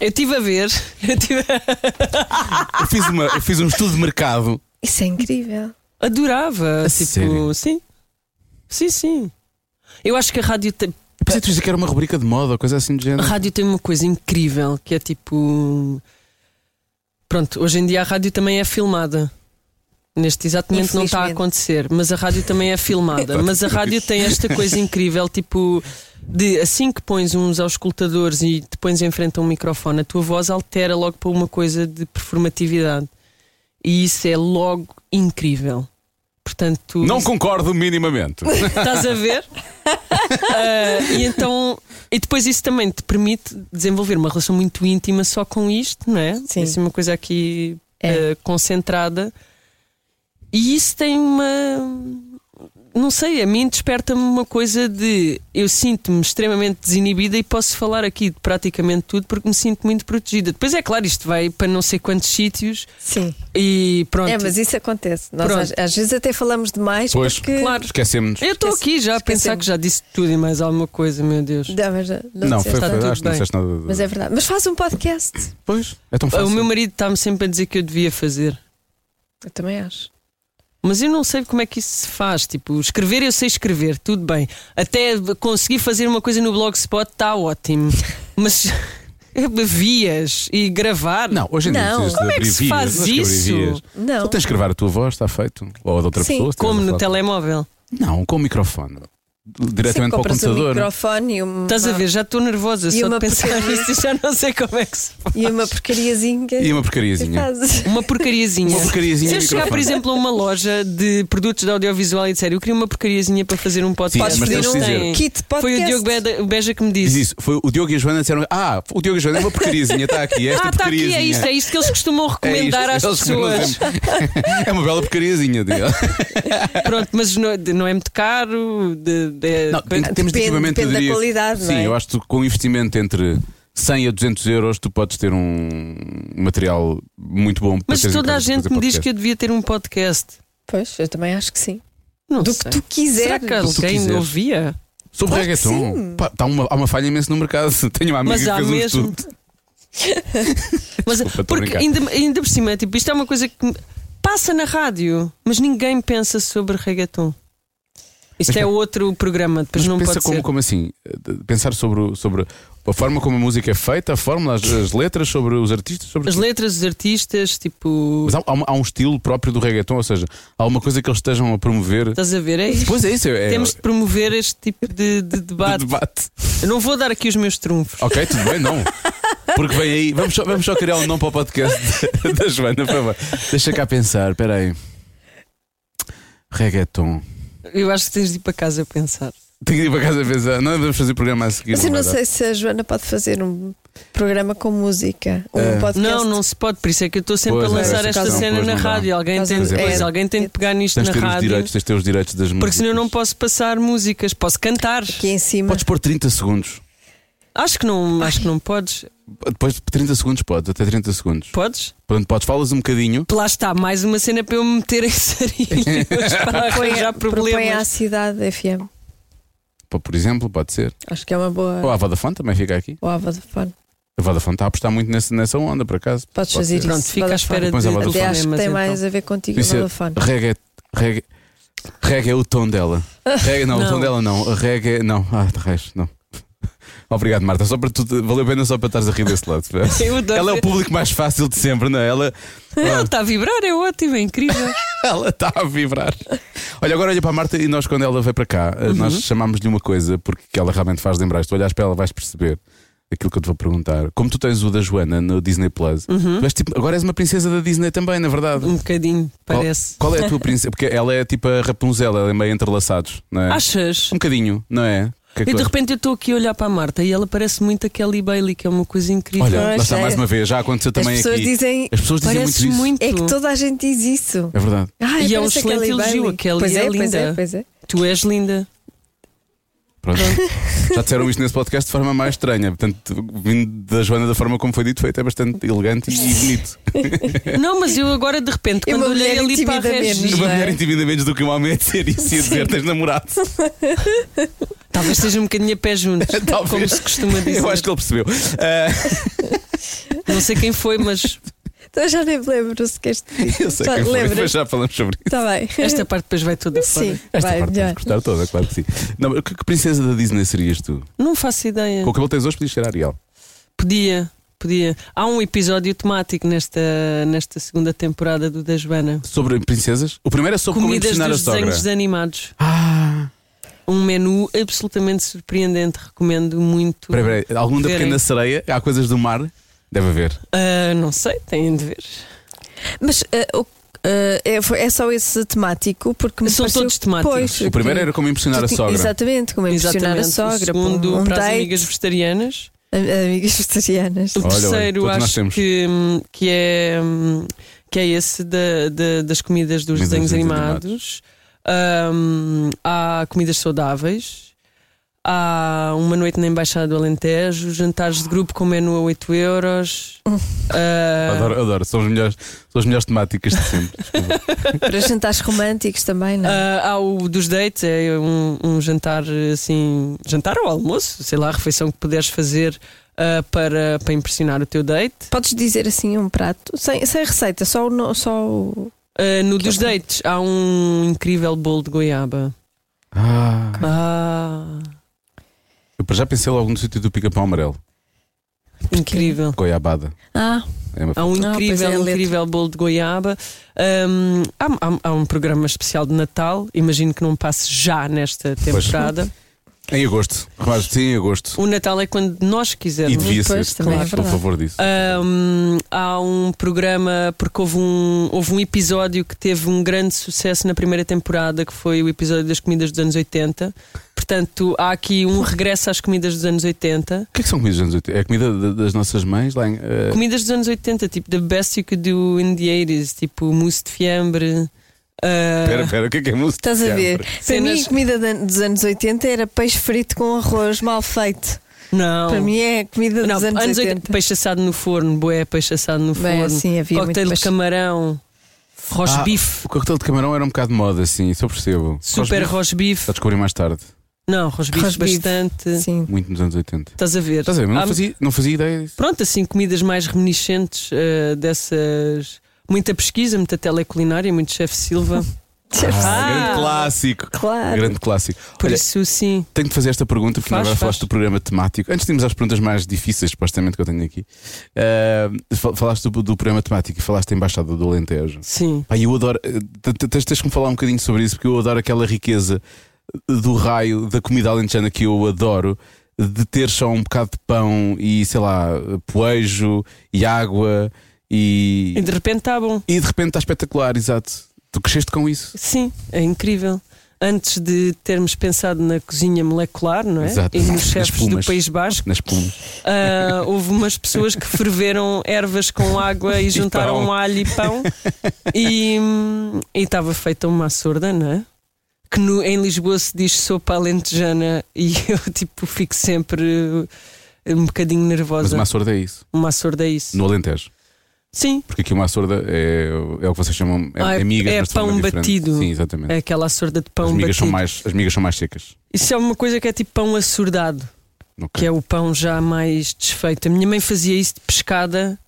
Eu estive a ver, eu tive a... Eu fiz, uma, eu fiz um estudo de mercado. Isso é incrível. Adorava. A tipo, sério? sim. Sim, sim. Eu acho que a rádio tem, pensei que tu dizia que era uma rubrica de moda ou coisa assim de a género. rádio tem uma coisa incrível que é tipo. Pronto, hoje em dia a rádio também é filmada. Neste exato momento não está a acontecer, mas a rádio também é filmada. mas a rádio tem esta coisa incrível, tipo, de assim que pões uns auscultadores e te pões em frente a um microfone, a tua voz altera logo para uma coisa de performatividade. E isso é logo incrível. Portanto, tu Não concordo minimamente. estás a ver? Ah, e então. E depois isso também te permite desenvolver uma relação muito íntima só com isto, não é? Sim. Assim, uma coisa aqui É. ah, concentrada. E isso tem uma. Não sei, a mim desperta-me uma coisa de. Eu sinto-me extremamente desinibida e posso falar aqui de praticamente tudo porque me sinto muito protegida. Depois é claro, isto vai para não sei quantos sítios Sim. e pronto. É, mas isso acontece. Nós Pronto. às, às vezes até falamos demais Pois. porque. Claro. Esquecemos. Eu estou aqui já a pensar que já disse tudo e mais alguma coisa, meu Deus. Não, mas não, Não, foi, disseste foi, nada. tudo acho que não bem. disseste nada. de- Mas é verdade. Mas faz um podcast. Pois, é tão fácil. O meu marido está-me sempre a dizer que eu devia fazer. Eu também acho. Mas eu não sei como é que isso se faz. Tipo, escrever eu sei escrever, tudo bem. Até conseguir fazer uma coisa no blogspot está ótimo. Mas vias e gravar. Não, hoje em dia Não. Como é que se faz isso? vias. Não. Só tens de gravar a tua voz, está feito. Ou a de outra Sim. pessoa. Como no falar. telemóvel. Não, com o microfone. Diretamente Sim, para o compras um computador. microfone e uma, Estás a ver? Já estou nervosa E só de pensar porcaria. nisso e já não sei como é que se faz. e uma porcariazinha. E uma porcariazinha. fazes. Uma porcariazinha. Uma porcariazinha Se eu chegar, por exemplo, a uma loja de produtos de audiovisual e disser eu queria uma porcariazinha para fazer um podcast. Sim, de dizer. têm. Kit Foi o podcast. Diogo Beja que me Diz disse. isso. Foi o Diogo e a Joana disseram: Ah, o Diogo e a Joana é uma porcariazinha, está aqui. Esta ah, está aqui, porcariazinha. é isto, é isto que eles costumam É recomendar isto, às pessoas. é uma bela porcariazinha. Pronto, mas não, não é muito caro. De, de- Não, tem- temos de Depende- equipamento, depende eu da diria- qualidade, Sim, não é? eu acho que com um investimento entre 100 a 200 euros tu podes ter um material muito bom para Mas toda a gente me diz que eu devia ter um podcast. Pois, eu também acho que sim. Não Do sei. que tu quiseres. Será que alguém ouvia? Sobre Claro reggaeton, pá, tá uma, há uma falha imensa no mercado. Tenho uma amiga Mas que há fez um mesmo. estudo. Mas, Desculpa, porque ainda, ainda por cima, tipo, isto é uma coisa que passa na rádio, mas ninguém pensa sobre reggaeton. Isto Mas é outro programa, depois Mas não pensa pode como, ser. como assim? Pensar sobre, sobre a forma como a música é feita, a fórmula, as, as letras, sobre os artistas, sobre As letras dos artistas, tipo. Mas há, há há um estilo próprio do reggaeton, ou seja, há uma coisa que eles estejam a promover. Estás a ver? É isso. Pois é isso, é, Temos de promover este tipo de, de de debate. debate. Eu não vou dar aqui os meus trunfos. Ok, tudo bem, não. Porque vem aí, vamos só, vamos só criar um nome para o podcast da- da Joana, por favor. Deixa cá pensar, espera aí. Reggaeton. Eu acho que tens de ir para casa pensar. Tenho que ir para casa a pensar. Não vamos fazer programa a seguir. Mas eu não sei se a Joana pode fazer um programa com música. Um É. podcast. Não, não se pode, por isso é que eu estou sempre Pois a é, lançar essa esta cena na rádio. Alguém tem, é- pois, é- alguém tem de pegar nisto Tens de na ter os rádio. direitos, tens de ter os direitos das músicas. Porque senão eu não posso passar músicas, posso cantar. Aqui em cima. Podes pôr 30 segundos. Acho que não, acho que não podes. Depois de 30 segundos podes, até 30 segundos. Podes? Portanto, podes, falas um bocadinho. Lá está, mais uma cena para eu me meter em sarilhos para Propõe, arranjar propõe à problemas. cidade FM. Pô, Por exemplo, pode ser. Acho que é uma boa. Ou a Vodafone também fica aqui. Ou a Vodafone. A Vodafone está a apostar muito nessa, nessa onda, por acaso. Podes Pode fazer ser. Pronto, isso. fica à espera Depois a de Vodafone. Até acho que tem então. mais a ver contigo, a Isso é- Vodafone. Reggae. Reggae. Reggae é o tom dela. Reggae, não, o Não. tom dela não. Reggae, não. Ah, de resto, não. Obrigado, Marta. Só para tu, valeu a pena só para estares a rir desse lado. Ela é o público mais fácil de sempre, não é? Ela Ela está a vibrar, é ótimo, é incrível. ela está a vibrar. Olha, agora olha para a Marta e nós, quando ela veio para cá, eh, Uhum. nós chamámos-lhe uma coisa porque ela realmente faz lembrar. Se tu olhas para ela, vais perceber aquilo que eu te vou perguntar. Como tu tens o da Joana no Disney Plus, Uhum. és tipo, agora és uma princesa da Disney também, na verdade. Um bocadinho, Qual- parece. Qual, é a tua princesa? Porque ela é tipo a Rapunzel, ela é meio entrelaçados, não é? Achas? Um bocadinho, não é? Que é que E de repente eu estou aqui a olhar para a Marta e ela parece muito a Kelly Bailey, que é uma coisa incrível. Olha, Pois lá está é. mais uma vez, já aconteceu As também pessoas aqui. dizem. As pessoas dizem Pareces muito isso. muito. É que toda a gente diz isso. É verdade. Ai, E é um parece a excelente Kelly elogio, Bailey. a Kelly pois é é, pois linda. é, pois é. Tu és linda. Pronto. Já disseram isto nesse podcast de forma mais estranha. Portanto, vindo da Joana, da forma como foi dito, feito, é bastante elegante e bonito. Não, mas eu agora de repente, E quando olhei ali para a Regina, Uma é? mulher intimida menos do que um homem a dizer isso e a dizer tens namorado. talvez seja um bocadinho a pé juntos, Talvez. como se costuma dizer. Eu acho que ele percebeu. Ah, Não sei quem foi, mas Então eu já nem me lembro se queres. eu sei Já quem foi, mas já falamos sobre isso. Está bem. esta parte depois vai toda fora. Sim, Esta vai, parte melhor. vamos cortar toda, claro que sim. Não, mas que, que princesa da Disney serias tu? Não faço ideia. Com o cabelo que tens hoje, podias ser Ariel. Podia. Podia. Há um episódio temático nesta, nesta segunda temporada do da Joana. Sobre princesas? O primeiro é sobre como Comidas impressionar a dos sogra. desenhos animados. Ah! Um menu absolutamente surpreendente. Recomendo muito. Peraí, peraí. Algum da verem. pequena sereia? Há coisas do mar? Deve haver. Ah, não sei, têm de ver. Mas eh, o- eh, é, foi- é só esse temático porque me São pareceu- todos temáticos. Pois, O primeiro era como impressionar a sogra. Exatamente, como impressionar Exatamente. a sogra. O segundo, um para as date, amigas vegetarianas. a- amigas vegetarianas. O Olha, olha, terceiro todos nós acho temos. que, hum, que, é, hum, que é esse da- da- das comidas dos Comidas desenhos dos desenhos animados. Hum, há comidas saudáveis. Há uma noite na Embaixada do Alentejo, jantares de grupo com menu a 8 euros. Ah, Adoro, adoro. São as melhores, são as melhores temáticas de sempre. Para jantares românticos também, não é? ah, há o dos dates, é um, um jantar assim, jantar ou almoço, sei lá, a refeição que puderes fazer ah, para, para impressionar o teu date. Podes dizer assim um prato, sem, sem receita, só o. Só o... Ah, no dos dates há um incrível bolo de goiaba. Ah, Ah, eu já pensei logo no sítio do pica-pão amarelo. incrível. Goiabada. Ah, É uma Há um pois incrível, é, a letra. incrível bolo de goiaba. Hum, há, há- há um programa especial de Natal. Imagino que não passe já nesta temporada. Em agosto. Rapaz, sim, em agosto. O Natal é quando nós E quisermos. devia Pois, ser. também é Claro, por verdade. favor disso. Hum, há um programa, porque houve um, houve um episódio que teve um grande sucesso na primeira temporada, que foi o episódio das comidas dos anos 80. Portanto, há aqui um regresso às comidas dos anos 80. O que é que são comidas dos anos 80? É a comida da- das nossas mães lá em. eh, Comidas dos anos 80, tipo The Best You Could Do in the 80s, tipo mousse de fiambre. Ah, Espera, espera, o que é que é música? estás a ver? Para Cenas- mim, comida de- dos anos 80 era peixe frito com arroz mal feito. Não. Para mim é comida dos não, anos, 80. peixe assado no forno, boé, peixe assado no Bem, forno, assim, havia muito coquetel de peixe. camarão, roast Ah, beef, O coquetel de camarão era um bocado de moda, assim, isso eu percebo. super Roast roast beef. A descobri mais tarde, Não, roast beef Roast beef. bastante. Sim. muito nos anos 80. Estás a ver? Estás a ver? Mas não fazia, não fazia ideia disso. Pronto, assim, comidas mais reminiscentes ah, dessas. Muita pesquisa, muita teleculinária, muito chefe Silva. Ah, grande clássico. Claro. Grande clássico. Por Olha, isso, sim. tenho de fazer esta pergunta porque Faz, agora faz. falaste do programa temático. Antes de irmos às perguntas mais difíceis, supostamente, que eu tenho aqui, eh, fal- falaste do, do programa temático e falaste da Embaixada do Alentejo. Sim. Pá, eu adoro. eh, Tens, tens que me falar um bocadinho sobre isso, porque eu adoro aquela riqueza do raio da comida alentejana que eu adoro, de ter só um bocado de pão e sei lá, poejo e água e. E de repente está bom. E de repente está espetacular, exato. Tu cresceste com isso. Sim, é incrível. Antes de termos pensado na cozinha molecular, não é? Exato. E nos chefes do. País Basco, Nas plumas. ah, houve umas pessoas que ferveram ervas com água e juntaram pão. alho e pão e e estava feita uma sorda, não é? Que no- em Lisboa se diz sopa alentejana e eu tipo fico sempre um bocadinho Mas nervosa. uma sorda é isso. Uma sorda é isso. No Alentejo. Sim, Porque aqui uma sorda é, é o que vocês chamam é, Ah, é- é migas, é pão batido. Sim, exatamente. é aquela sorda de pão as, migas batido. são mais, as migas são mais secas. Isso é uma coisa que é tipo pão assordado. Ok. que é o pão já mais desfeito. A minha mãe fazia isso de pescada,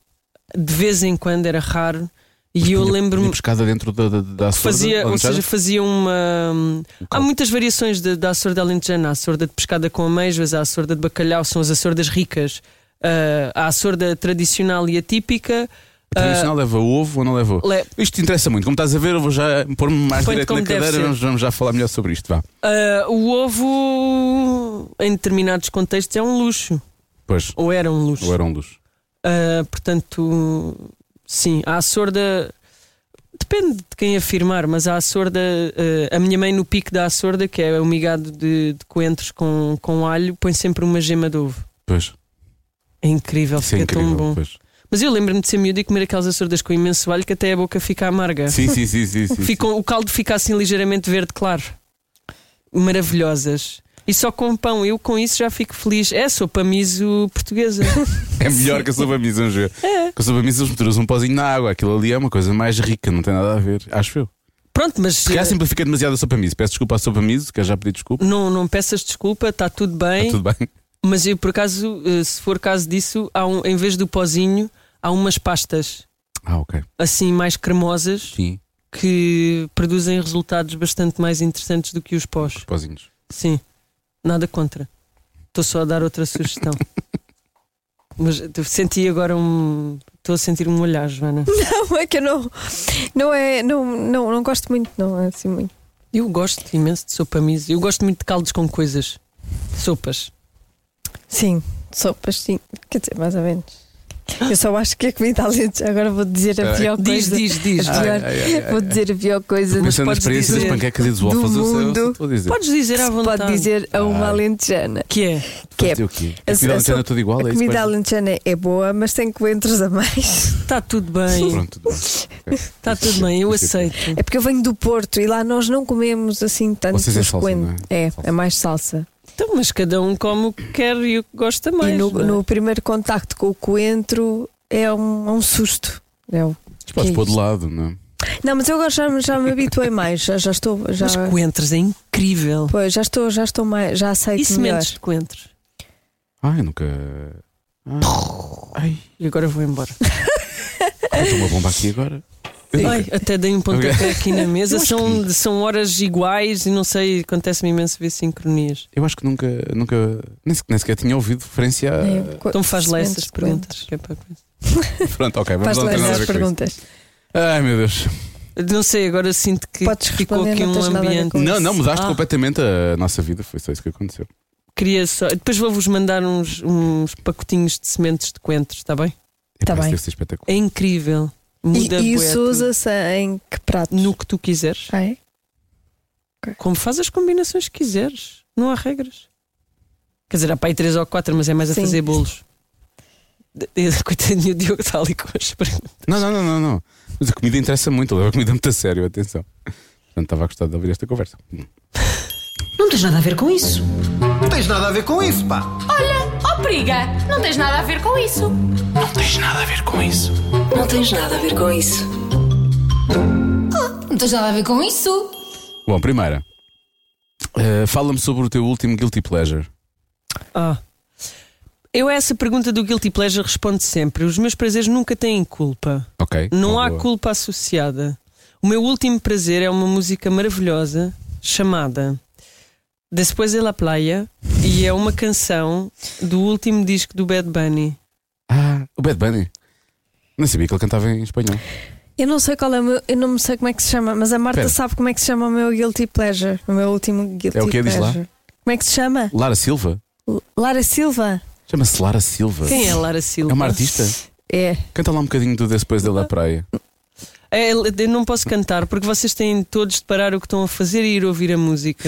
de vez em quando era raro, e Mas eu lembro-me pescada dentro da, da, da que fazia, ou seja, fazia uma. Há muitas variações de- da açorda alentejana. Há a açorda de pescada com amêijoas, há a açorda de bacalhau, são as açordas ricas. Há a açorda tradicional e atípica. Tradicional leva ovo ou não leva ovo? Le- Isto interessa muito. Como estás a ver, eu vou já pôr-me mais direito como na cadeira vamos, vamos já falar melhor sobre isto. Vá. ah, o ovo, em determinados contextos, é um luxo. Pois, Ou era um luxo. ou era um dos. Uh, portanto, sim, a sorda depende de quem afirmar, mas a sorda, a minha mãe no pico da sorda, que é o migado de, de coentros com, com alho, põe sempre uma gema de ovo. Pois, É incrível, isso é fica tão incrível. bom. Pois. Mas eu lembro-me de ser miúdo e comer aquelas açordas com imenso alho que até a boca fica amarga. Sim, sim, sim, sim, sim, o caldo fica assim ligeiramente verde claro. Maravilhosas. E só com pão, eu com isso já fico feliz. É sopa miso portuguesa. É melhor que a sopa misa, vamos ver. É. Com a sopa misa eles meteram um pozinho na água. Aquilo ali é uma coisa mais rica, não tem nada a ver. Acho eu. Pronto, mas. Se calhar simplifica demasiado a sopa misa. Peço desculpa à sopa misa, que eu já pedi desculpa. Não, não peças desculpa, está tudo bem. Está tudo bem. Mas eu, por acaso, eh, se for caso disso, há um, em vez do pozinho, há umas pastas Ah, ok. assim mais cremosas Sim, que produzem resultados bastante mais interessantes do que os pós. os pozinhos. Sim, nada contra. Estou só a dar outra sugestão. Mas senti agora um. Estou a sentir um olhar, Joana. Não, é que eu não. Não é. Não, não, não gosto muito, não é assim muito. Eu gosto imenso de sopa miso. Eu gosto muito de caldos com coisas. Sopas. Sim, sopas, sim. Quer dizer, mais ou menos. Eu só acho que a comida alentejana. Agora vou dizer a pior Diz, coisa. diz, diz. A pior- Ai, ai, ai, vou dizer a pior coisa. Na podes experiência das panquecas e dos waffles, eu sei- eu mundo. a dizer. Podes dizer à vontade. pode dizer a uma alentejana. Que é? Que é, Fazer o quê? A a- comida a alentejana é tudo igual? a é comida alentejana é boa, mas tem coentros a mais. Está tudo bem. Pronto, tudo bem. Está tudo bem, eu aceito. É porque eu venho do Porto e lá nós não comemos assim tanto Vocês é os salsa, coentros. não É, é? É mais salsa. Então, mas cada um come o que quer e o que gosta mais. e no, é? no primeiro contacto com o coentro é um, é um susto. É o- Mas podes é pôr de lado, não é? Não, mas eu agora já, me- já me habituei mais. Já, já estou. Já, Mas coentros é incrível. pois, já estou, já estou mais. Já aceito E sementes de coentros? Ai, nunca. Ai, E agora vou embora. ai, estou uma bomba aqui agora. Ai, até dei um pontapé aqui na mesa. São, são horas iguais e não sei, acontece-me imenso ver sincronias. Eu acho que nunca, nunca nem, nem sequer tinha ouvido referência a. É, Então faz lá essas perguntas. que é. Pronto, ok, vamos Faz lá essas perguntas. Ai meu Deus. Não sei, agora sinto que Podes ficou aqui não um ambiente. Não, não, mudaste Ah. completamente a nossa vida, foi só isso que aconteceu. Queria só. Depois vou-vos mandar uns, uns pacotinhos de sementes de coentros, está bem? Tá isso bem. É incrível. E, Muda e bué isso usa-se em que prato? no que tu quiseres. Ah, é? Como faz as combinações que quiseres. Não há regras. Quer dizer, há para aí três ou quatro, mas é mais a Sim. fazer bolos. De- de- Coitadinho, o Diogo está ali com as perguntas. Não, não, não, não, não. Mas a comida interessa muito, eu levo a comida muito a sério, atenção. Portanto, estava a gostar de ouvir esta conversa. Não tens nada a ver com isso. Não tens nada a ver com isso, pá. Olha, ó periga, não tens nada a ver com isso. Não tens nada a ver com isso. Não tens nada a ver com isso. Bom, primeira. eh, Fala-me sobre o teu último Guilty Pleasure. Ah. Eu a essa pergunta do Guilty Pleasure respondo sempre: os meus prazeres nunca têm culpa. Ok. Não há boa. culpa associada. O meu último prazer é uma música maravilhosa chamada Después de la Playa e é uma canção do último disco do Bad Bunny. Ah, o Bad Bunny. Não sabia que ele cantava em espanhol. Eu não sei qual é o meu, eu não sei como é que se chama, mas a Marta Espera. sabe como é que se chama o meu guilty pleasure, o meu último guilty É o quê? Diz lá. pleasure. Como é que se chama? Lara Silva? L- Lara Silva. Chama-se Lara Silva. Quem é Lara Silva? É uma artista? É. Canta lá um bocadinho do Depois da Praia. É, eu não posso cantar porque vocês têm todos de parar o que estão a fazer e ir ouvir a música.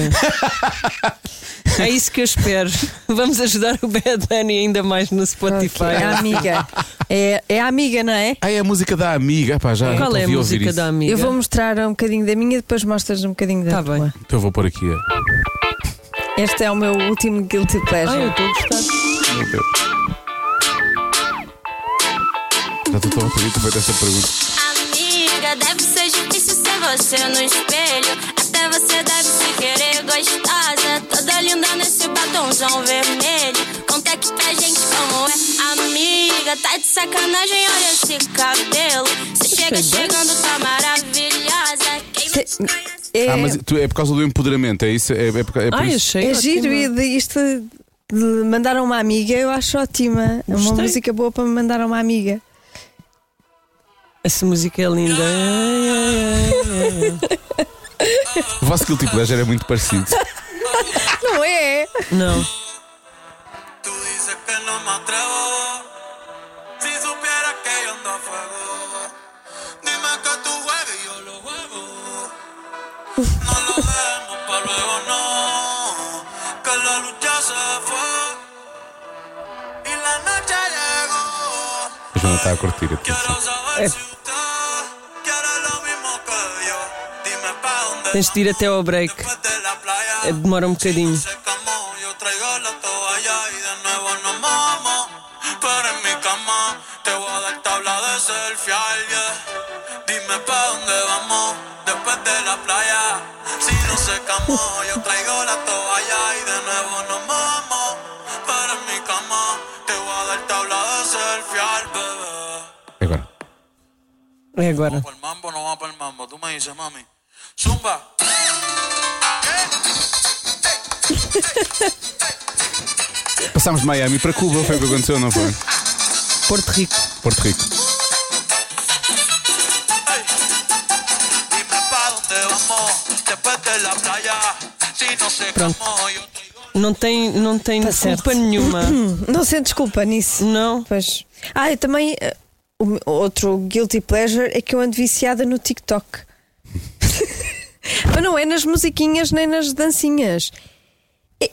é isso que eu espero. Vamos ajudar o Bad Bunny ainda mais no Spotify. Ok, É a amiga. É, é a amiga, não é? Ah, é a música da amiga. Pá, já Qual é a música isso. da amiga? Eu vou mostrar um bocadinho da minha e depois mostras um bocadinho da Tá tua. bem. Então eu vou pôr aqui. Este é o meu último guilty Ah, eu pleasure. estou a gostar. Meu Deus. Já estou a pedir feito essa pergunta. Você no espelho. Até você deve se querer gostosa. Toda linda nesse batomzão vermelho. Conta aqui pra gente como é. Amiga, tá de sacanagem, olha esse cabelo. Você chega chegando, tá maravilhosa. Quem não te conhece? É, Ah, mas tu, é por causa do empoderamento, é isso? É, é por, é por Ai, isso? achei é giro e de isto de mandar a uma amiga eu acho ótima. É uma música boa para me mandar a uma amiga. Essa música é linda. O vosso Guilty Pleasure é muito parecido. Não é? Não. Que la lucha se fue. Y la noche me estaba a curtir. Atenção. É. Tens de ir até ao break. É, demora um bocadinho. yo traigo la toalla y de nuevo nos vamos para mi. Te voy a dar tabla É Agora. É agora. ¿Vamos para el mambo o no vamos para el mambo? Me dices, mami. Zumba. Passámos de Miami para Cuba, foi o que aconteceu, não foi? Porto Rico. Porto Rico. Pronto. Não tem, não tem Tá culpa certo. nenhuma. Não sente desculpa nisso. Não. Pois. Ah, eu também. meu- outro guilty pleasure é que eu ando viciada no TikTok. Mas não é nas musiquinhas nem nas dancinhas. É-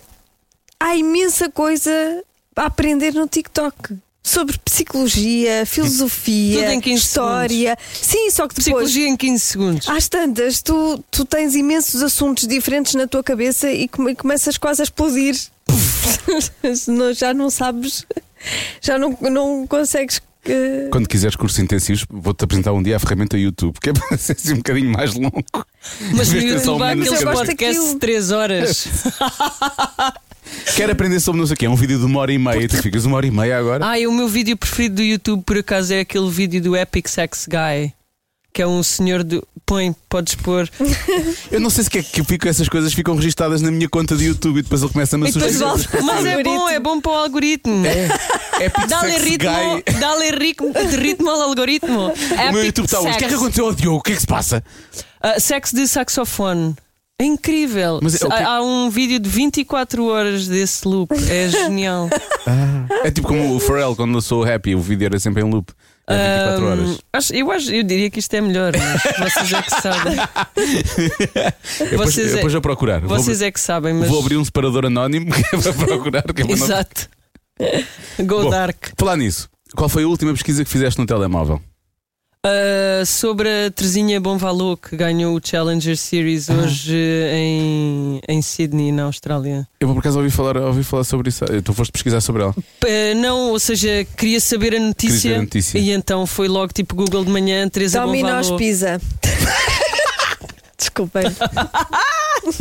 há imensa coisa a aprender no TikTok. Sobre psicologia, filosofia, Tudo em 15 história. Sim, só que depois. Psicologia em 15 segundos. Às tantas, tu, tu tens imensos assuntos diferentes na tua cabeça e come- começas quase a explodir. Não- já não sabes, já não, não consegues. Quando quiseres cursos intensivos, vou-te apresentar um dia a ferramenta YouTube, que é para ser assim um bocadinho mais longo. Mas no YouTube um há minuto aqueles podcasts de 3 horas. Quero aprender sobre não sei o quê. É um vídeo de uma hora e meia. E tu ficas uma hora e meia agora. Ai, o meu vídeo preferido do YouTube, por acaso, é aquele vídeo do Epic Sex Guy. Que é um senhor do. Põe, podes pôr. Eu não sei se que é que eu fico, essas coisas ficam registadas na minha conta de YouTube e depois ele começa-me a E depois sugerir. Mas é bom, é bom para o algoritmo. Epic Dá-lhe Sex ritmo, dá-lhe ritmo, de ritmo ao algoritmo. O meu Epic YouTube está hoje. O que é que aconteceu ao Diogo? O que é que se passa? Ah, sexo de saxofone. É incrível. Mas é- o que- Há, há um vídeo de 24 horas desse loop. É genial. É tipo como o Pharrell quando lançou o Happy, o vídeo era sempre em loop. É 24 Ahm, horas. acho- eu, acho, eu diria que isto é melhor, mas vocês é que sabem. Eu depois, vocês é- depois procurar. Vou Vocês abrir- é que sabem, mas. Vou abrir um separador anónimo que é para procurar. Que é para não- Exato. Go Bom, Dark. Falar nisso, qual foi a última pesquisa que fizeste no telemóvel? Ah, sobre a Terezinha Bonvalot que ganhou o Challenger Series hoje em, em Sydney, na Austrália. Eu por acaso ouvi falar, ouvi falar sobre isso. Tu foste pesquisar sobre ela. P- não, ou seja, queria saber a notícia, saber a notícia. e então foi logo tipo Google de manhã, Teresa Domino's Bonvalot. Pizza. Desculpem.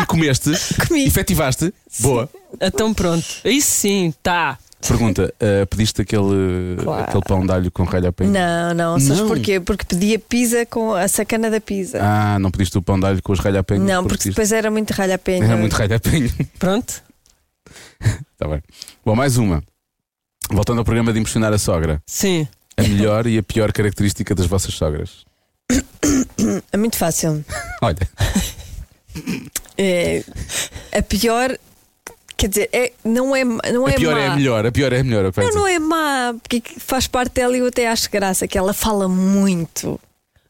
E comeste? Comi. Efetivaste? Boa. Então pronto, isso sim, tá. Pergunta: uh, pediste aquele, Claro. aquele pão de alho com ralho a penho? Não, não. Sabes Não. porquê? Porque pedia pizza com a sacana da pizza. Ah, não pediste o pão de alho com os ralho a penho? não, porque pediste- depois era muito ralho a pena. Era muito ralho a penho. Pronto. Está bem. Bom, mais uma. Voltando ao programa de impressionar a sogra. Sim. A melhor e a pior característica das vossas sogras. É muito fácil. Olha, É, a pior, quer dizer, é, não é, não a é pior má. é a melhor, a pior é a melhor. Não, dizer. não é má, porque faz parte dela e eu até acho graça, que ela fala muito.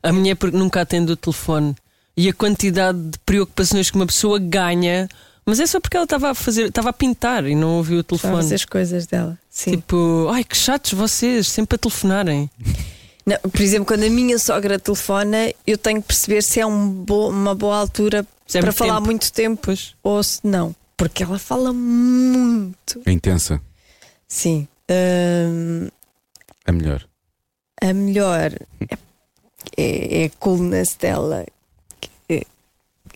A minha é porque nunca atende o telefone. E a quantidade de preocupações que uma pessoa ganha, mas é só porque ela estava a fazer, estava a pintar e não ouviu o telefone. as coisas dela. Sim. Tipo, ai que chatos vocês, sempre a telefonarem. Não, por exemplo, quando a minha sogra telefona, eu tenho que perceber se é um bo- uma boa altura Se é para falar tempo. muito tempo Pois. ou se não. Porque ela fala muito. É intensa. Sim. Hum, A melhor. a melhor é, é, é a coolness dela, que é,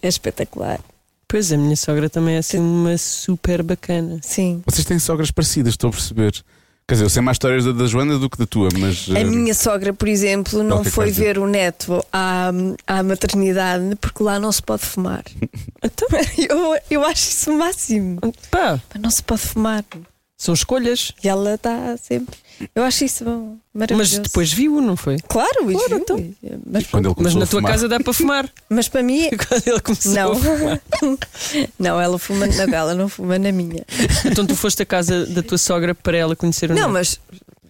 é espetacular. Pois a minha sogra também é assim uma super bacana. Sim. Vocês têm sogras parecidas, estou a perceber. Quer dizer, eu sei mais histórias da, da Joana do que da tua, mas. A eh, minha sogra, por exemplo, não foi ver o neto à, à maternidade porque lá não se pode fumar. Então, Eu, eu acho isso o máximo. pá, Mas não se pode fumar. São escolhas. E ela está sempre. Eu acho isso bom, maravilhoso. Mas depois viu, não foi? Claro, Claro, viu? então. mas, Quando ele Mas na tua casa dá para fumar. mas para mim, Quando ele começou não. a fumar. não, ela fuma na dela, não fuma na minha. Então tu foste à casa da tua sogra para ela conhecer o Não, neto. mas.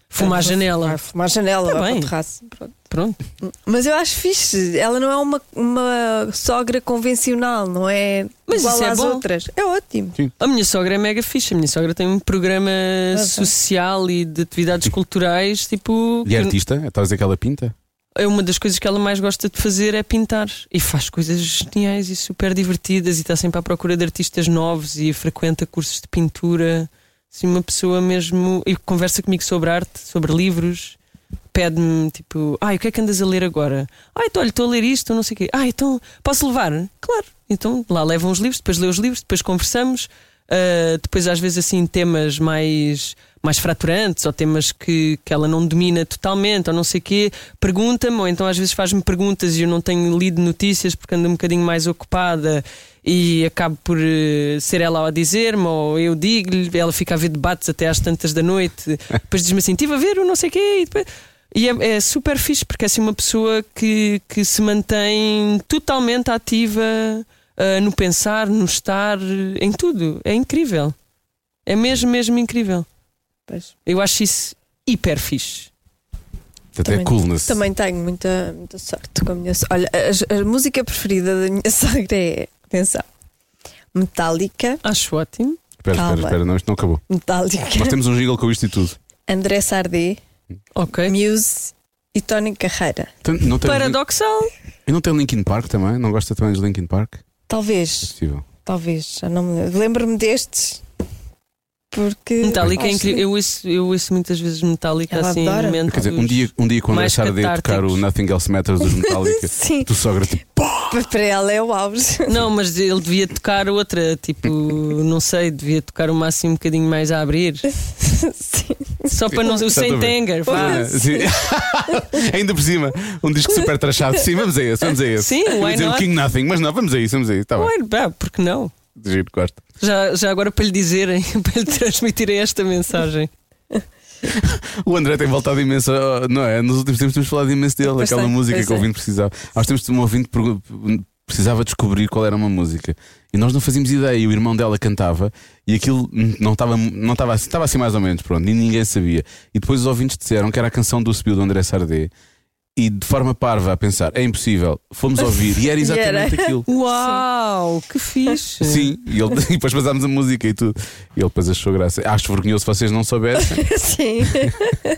Fumar à janela. Fumar à janela, Tá bem. terraço. Pronto. Pronto. Mas eu acho fixe. Ela não é uma, uma sogra convencional, não é Mas igual isso é às bom. outras. É ótimo. A minha sogra é mega fixe. A minha sogra tem um programa social e de atividades culturais, tipo. E é que artista? Estás a dizer que ela pinta? é uma das coisas que ela mais gosta de fazer é pintar. E faz coisas geniais e super divertidas e está sempre à procura de artistas novos e frequenta cursos de pintura. Assim, uma pessoa mesmo. E conversa comigo sobre arte, sobre livros. Pede-me tipo, ai, o que é que andas a ler agora? Ah, então, olha, estou a ler isto, não sei o quê. Ah, então, posso levar? Claro. Então lá levam os livros, depois lê os livros, depois conversamos. Uh, depois, às vezes, assim, temas mais, mais fraturantes ou temas que, que ela não domina totalmente ou não sei o quê, pergunta-me, ou então às vezes faz-me perguntas e eu não tenho lido notícias porque ando um bocadinho mais ocupada e acabo por uh, ser ela a dizer-me, ou eu digo-lhe, ela fica a ver debates até às tantas da noite, depois diz-me assim: estive a ver o não sei o quê, e depois. E é, é super fixe porque é assim uma pessoa que, que se mantém totalmente ativa uh, no pensar, no estar, em tudo. É incrível. É mesmo, mesmo incrível. Pois. Eu acho isso hiper fixe. Até Também- coolness. Também tenho muita, muita sorte com a minha. Olha, a, a música preferida da minha sogra é. Atenção. Metallica. Acho ótimo. Espera, espera, Calma. espera, não, isto não acabou. Metallica. Nós temos um jingle com isto e tudo. André Sardé. Ok. Muse e Tony Carreira. Tem- Não tem, Paradoxal. e não tem Linkin Park também? Não gosta também de Linkin Park? É Talvez. possível. Talvez. Já não me lembro. Lembro-me destes. Porque. Metallica é incrível. Eu ouço, eu ouço muitas vezes Metallica Ela assim em adora. momentos. Quer dizer, um dia, um dia quando a mais Sardé tocar catárticos. o Nothing Else Matters dos Metallica, Sim. tu sogra tipo. Para ela é o auge. Não, mas ele devia tocar outra, tipo, não sei, devia tocar o máximo um bocadinho mais a abrir. Sim. Só para não. O Saint. Anger, vá. Sim. Ainda por cima, um disco super trachado. Sim, vamos a esse, vamos a esse. Sim, Eu ia why dizer o not? King Nothing, mas não, vamos a isso, vamos a isso. Tá bem. Ué, pá, porque não? Giro, gosto. Já, já agora para lhe dizerem, para lhe transmitirem esta mensagem. O André tem voltado imenso, não é? Nos últimos tempos temos falado imenso dele, Pois aquela tem, música que o é. ouvinte precisava. Há uns tempos um ouvinte precisava descobrir qual era uma música e nós não fazíamos ideia. E o irmão dela cantava e aquilo não estava não estava assim, estava assim mais ou menos, pronto, e ninguém sabia. E depois os ouvintes disseram que era a canção do Subiu do André Sardé. E de forma parva a pensar, é impossível, fomos ouvir e era E era. exatamente aquilo. Uau, que fixe! Sim, e, ele, e depois passámos a música e tudo. E ele depois achou graça. Acho vergonhoso se vocês não soubessem. Sim.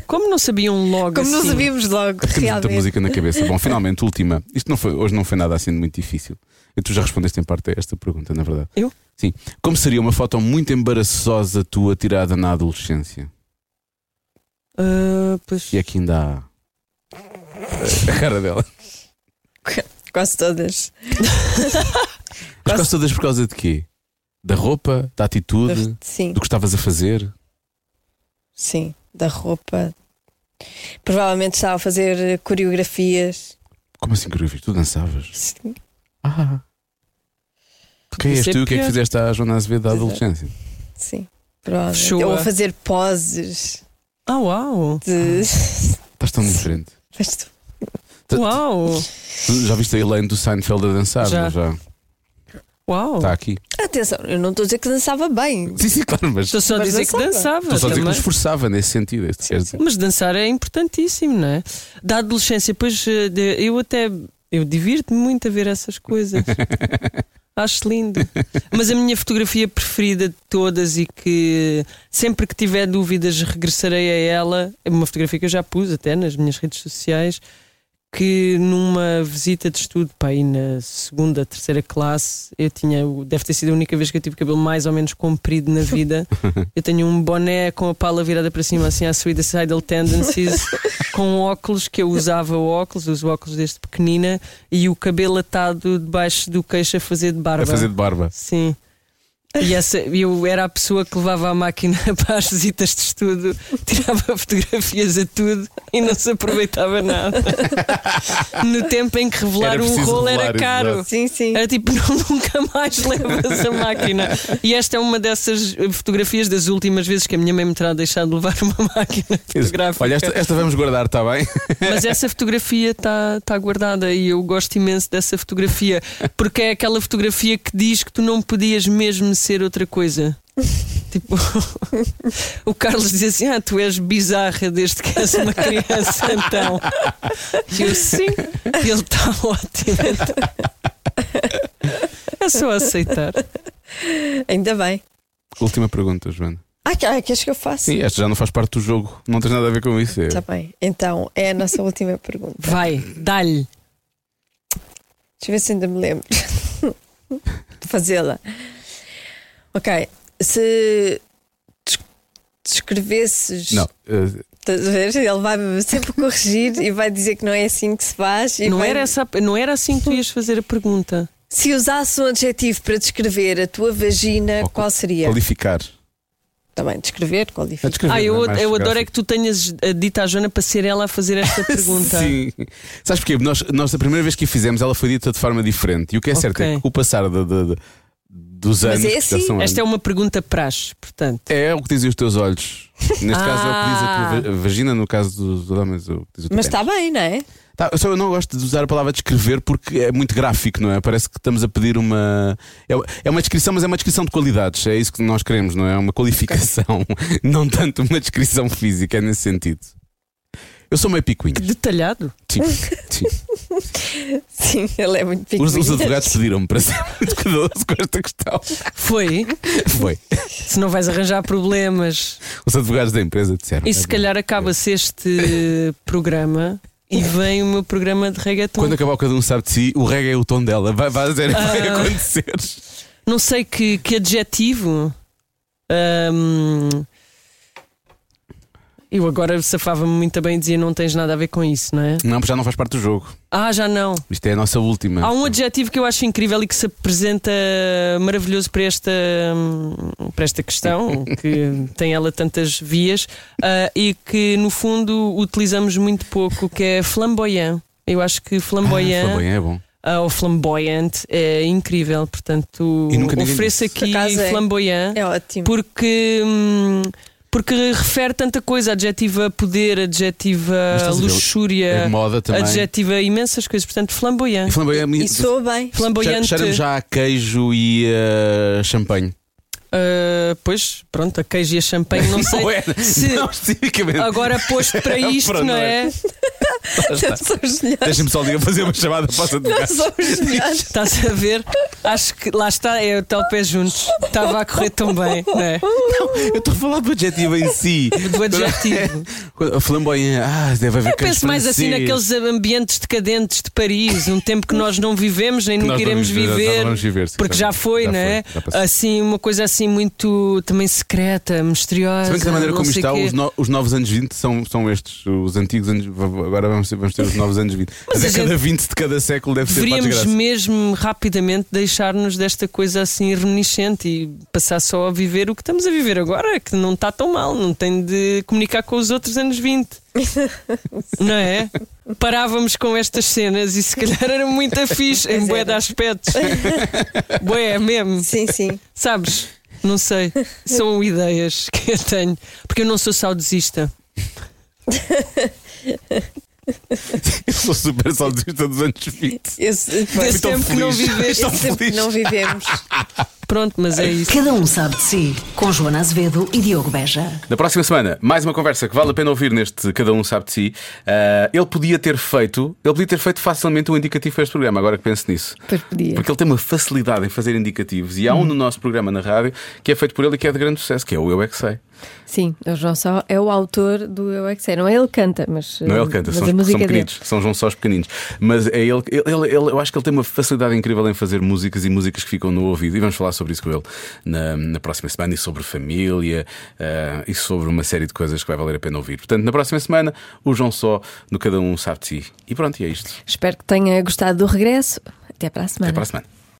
Como não sabiam logo Como assim? não sabíamos logo, Temos muita realmente. música na cabeça. Bom, finalmente, última. Isto não foi, hoje não foi nada assim de muito difícil. E tu já respondeste em parte a esta pergunta, na verdade. Eu? Sim. Como seria uma foto muito embaraçosa tua tirada na adolescência? Ah, pois, E aqui ainda há. A cara dela. Quase todas. Mas quase todas por causa de quê? Da roupa, da atitude, Sim, do que estavas a fazer? sim. Da roupa. Provavelmente estava a fazer coreografias. Como assim, Coreografia? Tu dançavas? Sim. Ah! Quem és tu? O que é que fizeste à Joana Azevedo da adolescência? Sim. Provavelmente. Fechou-a. Ou a fazer poses Ah, uau! de. Estás tão diferente. Mas tu- Tu- Uau! tu já viste a Elaine do Seinfeld a dançar? Já. não Já. Uau! Está aqui. Atenção, eu não estou a dizer que dançava bem. Sim, sim, claro, mas Estou só a Mas dizer que dançava. dançava estou só a dizer que também. nos esforçava nesse sentido. dizer. Mas dançar é importantíssimo, não é? Da adolescência, pois eh, de- eu até eu divirto-me muito a ver essas coisas. Acho lindo. Mas a minha fotografia preferida de todas e que sempre que tiver dúvidas regressarei a ela, é uma fotografia que eu já pus até nas minhas redes sociais. Que numa visita de estudo, pá, aí na segunda, terceira classe, eu tinha, deve ter sido a única vez que eu tive cabelo mais ou menos comprido na vida. Eu tenho um boné com a pala virada para cima, assim, à Suicidal Tendencies, com óculos, que eu usava óculos, uso óculos desde pequenina, e o cabelo atado debaixo do queixo a fazer de barba. A fazer de barba. Sim. E essa, eu era a pessoa que levava a máquina para as visitas de estudo, tirava fotografias a tudo e não se aproveitava nada. No tempo em que revelar Era um rolo era caro. Sim, sim. Era tipo, não, nunca mais levas a máquina. E esta é uma dessas eh, fotografias das últimas vezes que a minha mãe me terá deixado de levar uma máquina fotográfica. Olha, esta, esta vamos guardar, está bem? Mas essa fotografia está tá guardada e eu gosto imenso dessa fotografia porque é aquela fotografia que diz que tu não podias mesmo ser outra coisa. Tipo, o Carlos diz assim: Ah, tu és bizarra desde que és uma criança, então. E eu sim, e ele está ótimo. Então. É só aceitar. Ainda bem. Última pergunta, Joana. Ah, que- ah, queres que eu faça? Sim, esta já não faz parte do jogo. Não tens nada a ver com isso. É. Está bem. Então, é a nossa última pergunta. Vai, dá-lhe. Deixa eu ver se ainda me lembro de fazê-la. Ok. Se des- descrevesses. Não, eh, Estás a ver? Ele vai-me sempre corrigir e vai dizer que não é assim que se faz. E Não vai- era, essa, não era assim que tu ias fazer a pergunta. Se usasse um adjetivo para descrever a tua vagina, Ou qual seria? Qualificar. Também, descrever, A qualificar. descrever, Ah, eu, é? Eu adoro é que tu tenhas eh, dito à Joana para ser ela a fazer esta pergunta. Sim. Sabes porquê? Nós, nós, a primeira vez que a fizemos, ela foi dita de forma diferente. E o que é certo é Ok. que com o passar de- de- de- dos Mas anos. é que já assim. Esta é anos, uma pergunta praxe, portanto. é o que dizem os teus olhos. Neste caso é o que diz a Ah. tua va- vagina, no caso dos homens, é o que diz o teu Mas está bem, não é? Tá, só eu não gosto de usar a palavra descrever porque é muito gráfico, não é? Parece que estamos a pedir uma. É, é uma descrição, mas é uma descrição de qualidades. É isso que nós queremos, não é? Uma qualificação, não tanto uma descrição física, é nesse sentido. Eu sou meio picuinho. Detalhado. Sim, sim. Sim, ele é muito Os, os picuinhas. advogados pediram-me para ser muito cuidadoso com esta questão. Foi. Foi. Se não vais arranjar problemas. Os advogados da empresa disseram. E se calhar acaba-se este programa e vem o meu programa de reggaeton. Quando acabar o cada um sabe de si, o reggae é o tom dela. Vai, vai, dizer, vai Ah. acontecer. Não sei que, que adjetivo. Ahm, eu agora safava-me muito bem e dizia não tens nada a ver com isso, não é? Não, porque já não faz parte do jogo. Ah, já não. Isto é a nossa última. Há um adjetivo que eu acho incrível e que se apresenta maravilhoso para esta, para esta questão, que tem ela tantas vias, ah, e que no fundo utilizamos muito pouco, que é flamboyant. Eu acho que Ah, flamboyant flamboyant é bom. ah, ou flamboyant é incrível, portanto ofereço aqui Por é. flamboyant É ótimo. porque. hum, porque refere tanta coisa, adjetiva poder, adjetiva luxúria, É moda também. adjetiva imensas coisas, portanto, flamboyant. E flamboyant E soa bem. Flamboyante. Cheira-me já a queijo e a champanhe. Uh, pois, pronto, a queijo e a champanhe, não sei. Não é, se não agora posto para isto, não não é? é? Deixa-me só ligar fazer uma chamada para melhores. Estás a ver? Acho que lá está, é o tal pé juntos. Estava a correr tão bem, não é? Eu estou a falar do adjetivo em si. Do adjetivo. A flamboyant, ah, deve haver Eu penso mais assim naqueles ambientes decadentes de Paris, um tempo que nós não vivemos, nem nunca não iremos viver, não porque já- já foi, não é? assim, uma coisa assim muito também secreta, misteriosa. Se bem que da maneira como está, os, no- os novos anos 20 são, são estes. Os antigos anos. Agora vamos ter, vamos ter os novos anos 20. Mas a a gente- 20 de cada século deve ser Deveríamos mesmo rapidamente deixar-nos desta coisa assim reminiscente e passar só a viver o que estamos a viver agora, que não está tão mal, não tem de comunicar com os outros anos 20. não é? Parávamos com estas cenas e se calhar era muito fixe em bué de aspectos. bué mesmo. Sim, sim. Sabes? Não sei. São ideias que eu tenho. Porque eu não sou saudosista. Eu sou super saudosista dos anos 20. Esse, tempo que não feliz. viveste. Tão esse tempo que feliz. não vivemos. Pronto, mas é isso. Cada um sabe de si. Com Joana Azevedo e Diogo Beja. Na próxima semana, mais uma conversa que vale a pena ouvir neste Cada Um Sabe de Si. Ah, ele podia ter feito, ele podia ter feito facilmente um indicativo para este programa, agora que penso nisso. Pois podia. Porque ele tem uma facilidade em fazer indicativos e há um no nosso programa na rádio que é feito por ele e que é de grande sucesso, que é o Eu É Que Sei. Sim, o João Só é o autor do Eu É Que Sei. Não é ele que canta, mas. Não é ele que canta, mas são, são pequeninos, são João Só os pequeninos. Mas é ele, ele, ele- ele- eu acho que ele tem uma facilidade incrível em fazer músicas e músicas que ficam no ouvido. E vamos falar sobre isso com ele na, na próxima semana e sobre família ah, e sobre uma série de coisas que vai valer a pena ouvir. Portanto, na próxima semana, o João Só no Cada Um Sabe de Si. E pronto, e é isto. Espero que tenha gostado do regresso. Até para a semana. Até para a semana.